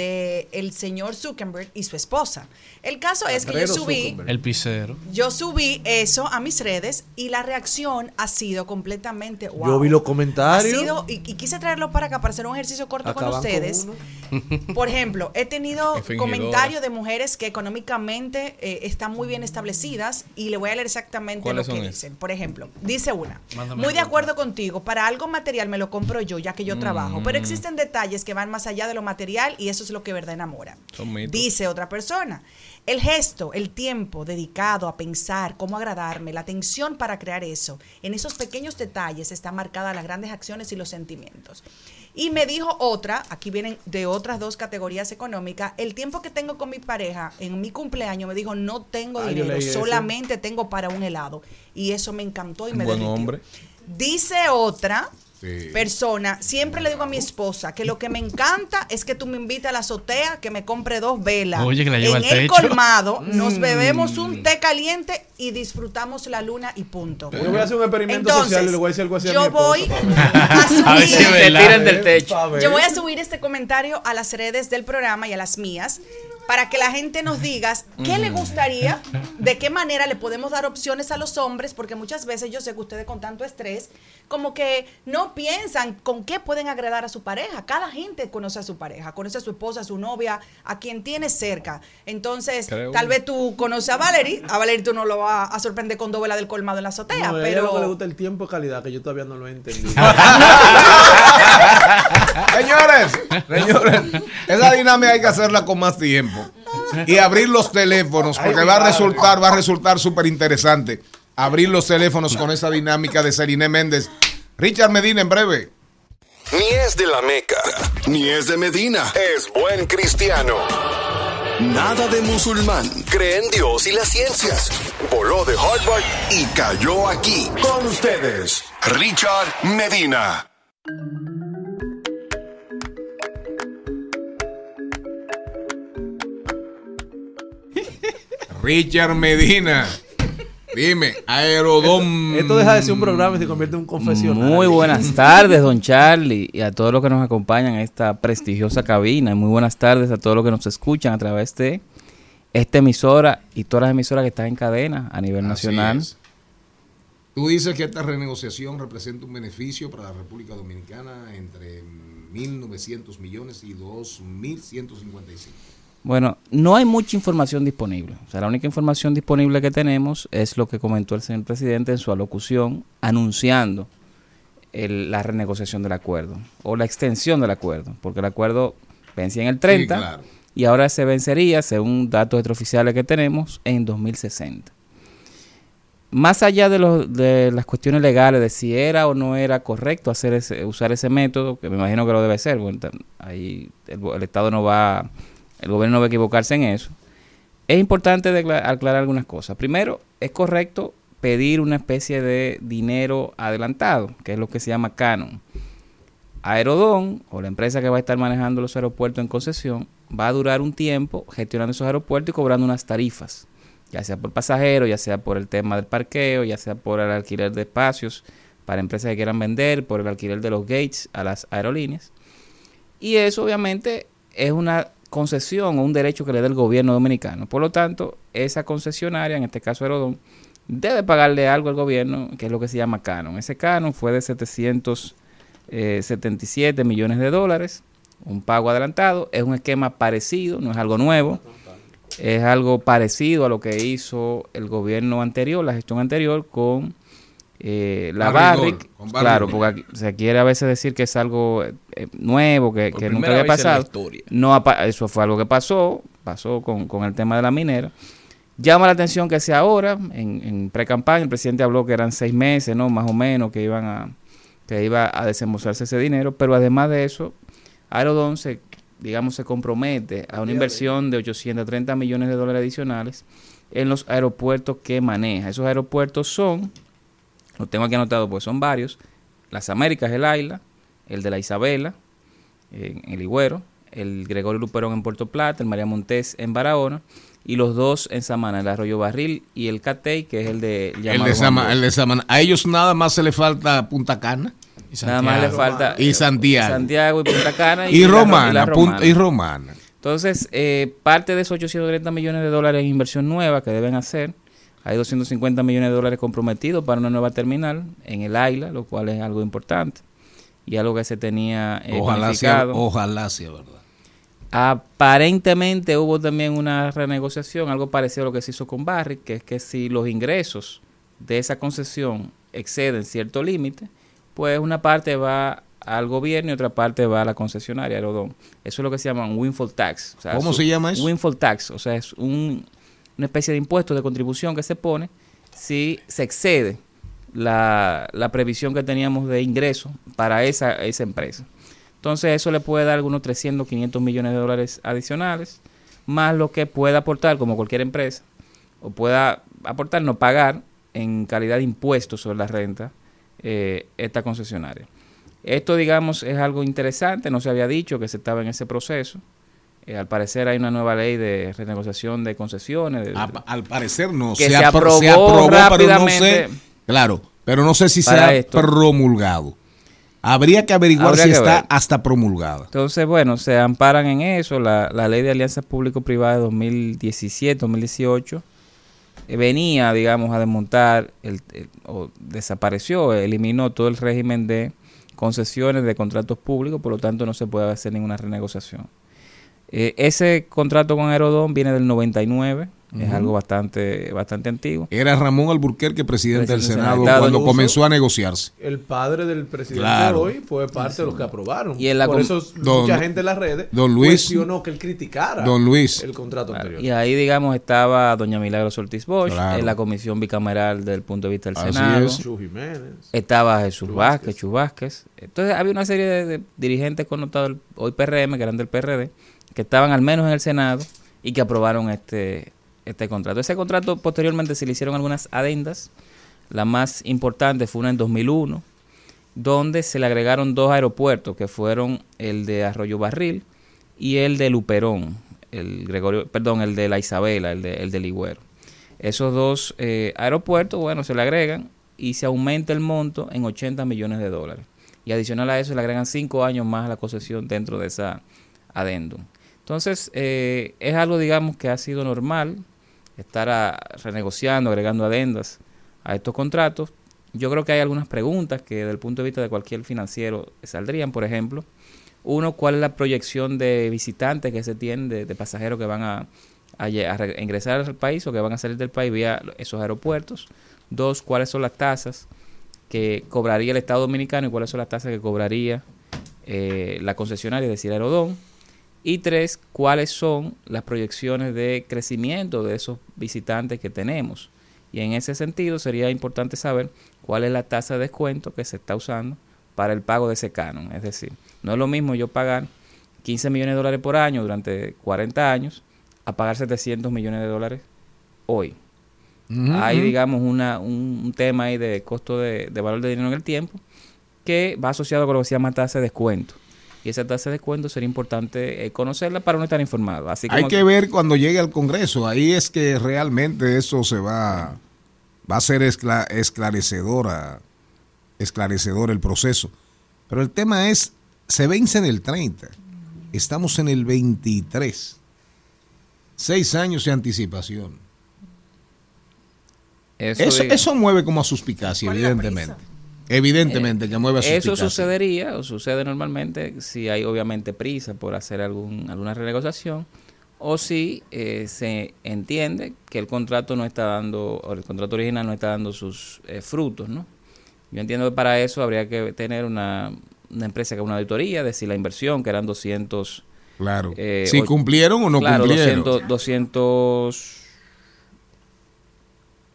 de el señor Zuckerberg y su esposa. El caso es que yo subí El pisero. yo subí eso a mis redes y la reacción ha sido completamente wow. Yo vi los Ha comentarios. sido, y, y quise traerlo para acá para hacer un ejercicio corto con Acaban con ustedes. Por ejemplo, he tenido comentarios de mujeres que económicamente eh, están muy bien establecidas y le voy a leer exactamente lo ¿Cuáles que dicen. Por ejemplo, dice una, Mándame muy de acuerdo contigo, para algo material me lo compro yo, ya que yo trabajo, pero Mm. existen detalles que van más allá de lo material y eso es lo que verdad enamora. Dice otra persona, el gesto, el tiempo dedicado a pensar cómo agradarme, la atención para crear eso, en esos pequeños detalles está marcada las grandes acciones y los sentimientos. Y me dijo otra, aquí vienen de otras dos categorías económicas, el tiempo que tengo con mi pareja en mi cumpleaños me dijo, no tengo Ah, dinero, eso. solamente tengo para un helado. Y eso me encantó y me Buen derritió. hombre. Dice otra persona, siempre le digo a mi esposa que lo que me encanta es que tú me invites a la azotea, que me compre dos velas. Oye, que la lleva en al el techo. colmado nos Mm. bebemos un té caliente y disfrutamos la luna y punto. Yo voy a hacer un experimento Entonces, social y le voy a decir algo así a yo mi voy a subir- Te tiran del techo. Pa' ver. Yo voy a subir este comentario a las redes del programa y a las mías para que la gente nos diga qué le gustaría, de qué manera le podemos dar opciones a los hombres, porque muchas veces yo sé que ustedes con tanto estrés, como que no piensan con qué pueden agradar a su pareja. Cada gente conoce a su pareja, conoce a su esposa, a su novia, a quien tiene cerca. Entonces, Creo. tal vez tú conoces a Valerie, a Valerie tú no lo vas a sorprender con dos velas del colmado en la azotea, No, a ella lo que le pero... gusta el tiempo de calidad, que yo todavía no lo he entendido. Señores, señores, esa dinámica hay que hacerla con más tiempo y abrir los teléfonos porque va a resultar, va a resultar súper interesante abrir los teléfonos con esa dinámica de Seriné Méndez. Richard Medina en breve. Ni es de la Meca, ni es de Medina. Es buen cristiano. Nada de musulmán. Cree en Dios y las ciencias. Voló de Harvard y cayó aquí. Con ustedes, Richard Medina. Richard Medina. Dime, Aerodom. Esto deja de ser un programa y se convierte en un confesionario. Muy buenas tardes, don Charlie, y a todos los que nos acompañan en esta prestigiosa cabina. Y muy buenas tardes a todos los que nos escuchan a través de esta emisora y todas las emisoras que están en cadena a nivel Así nacional. es. Tú dices que esta renegociación representa un beneficio para la República Dominicana entre 1.900 millones y 2.155. Bueno, no hay mucha información disponible. O sea, la única información disponible que tenemos es lo que comentó el señor presidente en su alocución anunciando el- la renegociación del acuerdo o la extensión del acuerdo, porque el acuerdo vencía en el 30 claro. y ahora se vencería, según datos extraoficiales que tenemos, en 2060. Más allá de, los- de las cuestiones legales, de si era o no era correcto hacer ese, usar ese método, que me imagino que lo debe ser, bueno, ahí el, el Estado no va, el gobierno no va a equivocarse en eso. Es importante aclarar algunas cosas. Primero, es correcto pedir una especie de dinero adelantado, que es lo que se llama canon. Aerodón, o la empresa que va a estar manejando los aeropuertos en concesión, va a durar un tiempo gestionando esos aeropuertos y cobrando unas tarifas, ya sea por pasajero, ya sea por el tema del parqueo, ya sea por el alquiler de espacios para empresas que quieran vender, por el alquiler de los gates a las aerolíneas. Y eso obviamente es una concesión o un derecho que le da el gobierno dominicano. Por lo tanto, esa concesionaria, en este caso Aerodón, debe pagarle algo al gobierno, que es lo que se llama canon. Ese canon fue de 777 millones de dólares, un pago adelantado. Es un esquema parecido, no es algo nuevo. Es algo parecido a lo que hizo el gobierno anterior, la gestión anterior con eh, la Barrick. Claro, porque aquí se quiere a veces decir que es algo eh, nuevo, que, nunca había pasado. No, eso fue algo que pasó, pasó con, con el tema de la minera. Llama la atención que sea ahora, en, en pre-campaña, el presidente habló que eran seis meses, ¿no? Más o menos, que iban a, que iba a desembolsarse ese dinero, pero además de eso, Aerodón se, digamos, se compromete a una inversión de 830 millones de dólares adicionales en los aeropuertos que maneja. Esos aeropuertos son, lo tengo aquí anotado porque son varios, Las Américas, el Aila, el de la Isabela, en el Higüero, el Gregorio Luperón en Puerto Plata, el María Montés en Barahona, y los dos en Samana, el Arroyo Barril y el Catey, que es el de El de, Sama- el de Samana. A ellos nada más se le falta Punta Cana. Nada más le falta Y Santiago. Santiago y Punta Cana Y la- Romana, la Punta- y Romana. Entonces, eh, parte de esos 830 millones de dólares en inversión nueva que deben hacer, hay 250 millones de dólares comprometidos para una nueva terminal en el AILA, lo cual es algo importante y algo que se tenía eh, Ojalá sea, ojalá sea verdad. Aparentemente hubo también una renegociación, algo parecido a lo que se hizo con Barrick, que es que si los ingresos de esa concesión exceden cierto límite, pues una parte va al gobierno y otra parte va a la concesionaria Aerodón. Eso es lo que se llama un windfall tax. O sea, ¿Cómo se llama eso? Windfall tax, o sea, es un- una especie de impuesto de contribución que se pone si se excede la, la previsión que teníamos de ingreso para esa, esa empresa. Entonces eso le puede dar algunos 300, 500 millones de dólares adicionales, más lo que pueda aportar como cualquier empresa, o pueda aportar, no pagar en calidad de impuestos sobre la renta eh, esta concesionaria. Esto, digamos, es algo interesante, no se había dicho que se estaba en ese proceso. Eh, al parecer hay una nueva ley de renegociación de concesiones. de- A- al parecer no. que se, se apro- aprobó se aprobó, pero no sé. rápidamente. Claro, pero no sé si se ha promulgado. Habría que averiguar Habría si que está ver. hasta promulgada. Entonces, bueno, se amparan en eso. La, la ley de alianzas público-privadas de 2017-2018 eh, venía, digamos, a desmontar, el, el- o desapareció, eliminó todo el régimen de concesiones de contratos públicos, por lo tanto no se puede hacer ninguna renegociación. Eh, ese contrato con Aerodón viene del 99, es Ujú. algo bastante, bastante antiguo. Era Ramón Alburquerque, presidente del Presidente Senado, del Senado. cuando comenzó a negociarse. El padre del presidente Claro. hoy fue parte de los que aprobaron. Y en la Por eso Don- mucha gente en las redes Don Luis- cuestionó que él criticara Don Luis. el contrato anterior. Y ahí, digamos, estaba doña Milagros Ortiz Bosch Claro. en la comisión bicameral del punto de vista del Así Senado. es. Chu Jiménez. Estaba Jesús Vázquez, Chu Vázquez. Entonces había una serie de, de dirigentes connotados hoy PRM, que eran del PRD, que estaban al menos en el Senado y que aprobaron este, este contrato. Ese contrato posteriormente se le hicieron algunas adendas. La más importante fue una en 2001, donde se le agregaron dos aeropuertos, que fueron el de Arroyo Barril y el de Luperón, el Gregorio, perdón, el de La Isabela, el de, el de Ligüero. Esos dos eh, aeropuertos, bueno, se le agregan y se aumenta el monto en 80 millones de dólares. Y adicional a eso le agregan cinco años más a la concesión dentro de esa adendum. Entonces, eh, es algo, digamos, que ha sido normal estar renegociando, agregando adendas a estos contratos. Yo creo que hay algunas preguntas que desde el punto de vista de cualquier financiero saldrían, por ejemplo. Uno, ¿cuál es la proyección de visitantes que se tienen, de, pasajeros que van a, ingresar al país o que van a salir del país vía esos aeropuertos? Dos, ¿cuáles son las tasas que cobraría el Estado Dominicano y cuáles son las tasas que cobraría eh, la concesionaria, es decir, Aerodón? Y tres, ¿cuáles son las proyecciones de crecimiento de esos visitantes que tenemos? Y en ese sentido sería importante saber cuál es la tasa de descuento que se está usando para el pago de ese canon. Es decir, no es lo mismo yo pagar 15 millones de dólares por año durante 40 años a pagar 700 millones de dólares hoy. Hay, digamos, una, un, un tema ahí de costo de, de valor de dinero en el tiempo que va asociado con lo que se llama tasa de descuento. Y esa tasa de descuento sería importante eh, conocerla para uno estar informado. Así Hay que ver cuando llegue al Congreso. Ahí es que realmente eso se va, va a ser escla- esclarecedora, esclarecedor el proceso. Pero el tema es, se vence en el 30. Estamos en el 23. Seis años de anticipación. Eso eso mueve como a suspicacia, evidentemente. Evidentemente que mueve a Eso sucedería o sucede normalmente si hay obviamente prisa por hacer algún, alguna renegociación o si eh, se entiende que el contrato no está dando, o el contrato original no está dando sus eh, frutos, ¿no? Yo entiendo que para eso habría que tener una, una empresa que haga una auditoría de si la inversión, que eran 200... Claro. eh, Si cumplieron o no claro, cumplieron. 200, 200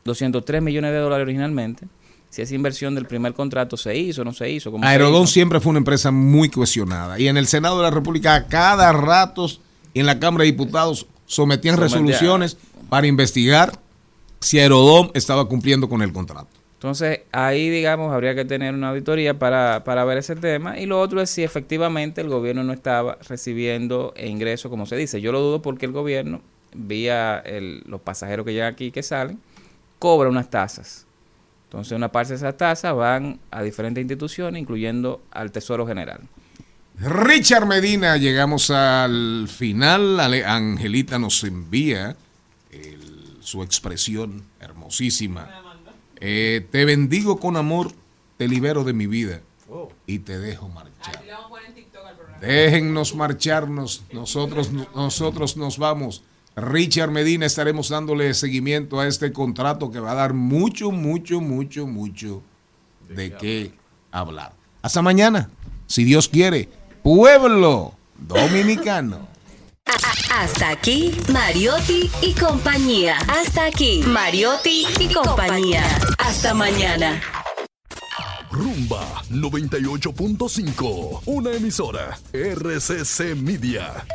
203 millones de dólares originalmente. Si esa inversión del primer contrato se hizo o no se hizo. cómo se Aerodón hizo. siempre fue una empresa muy cohesionada. Y en el Senado de la República, a cada rato, en la Cámara de Diputados, sometían Sometía- resoluciones para investigar si Aerodón estaba cumpliendo con el contrato. Entonces, ahí, digamos, habría que tener una auditoría para, para ver ese tema. Y lo otro es si efectivamente el gobierno no estaba recibiendo ingresos, como se dice. Yo lo dudo porque el gobierno, vía el- los pasajeros que llegan aquí y que salen, cobra unas tasas. Entonces, una parte de esas tasas van a diferentes instituciones, incluyendo al Tesoro General. Richard Medina, llegamos al final. Angelita nos envía el- su expresión hermosísima. Eh, te bendigo con amor, te libero de mi vida y te dejo marchar. Déjennos marcharnos, nosotros, nosotros nos vamos. Richard Medina estaremos dándole seguimiento a este contrato que va a dar mucho, mucho, mucho, mucho de qué hablar. Hasta mañana, si Dios quiere. Pueblo dominicano. Hasta aquí, Mariotti y compañía. Hasta aquí, Mariotti y compañía. Hasta mañana. Rumba 98.5, una emisora RCC Media.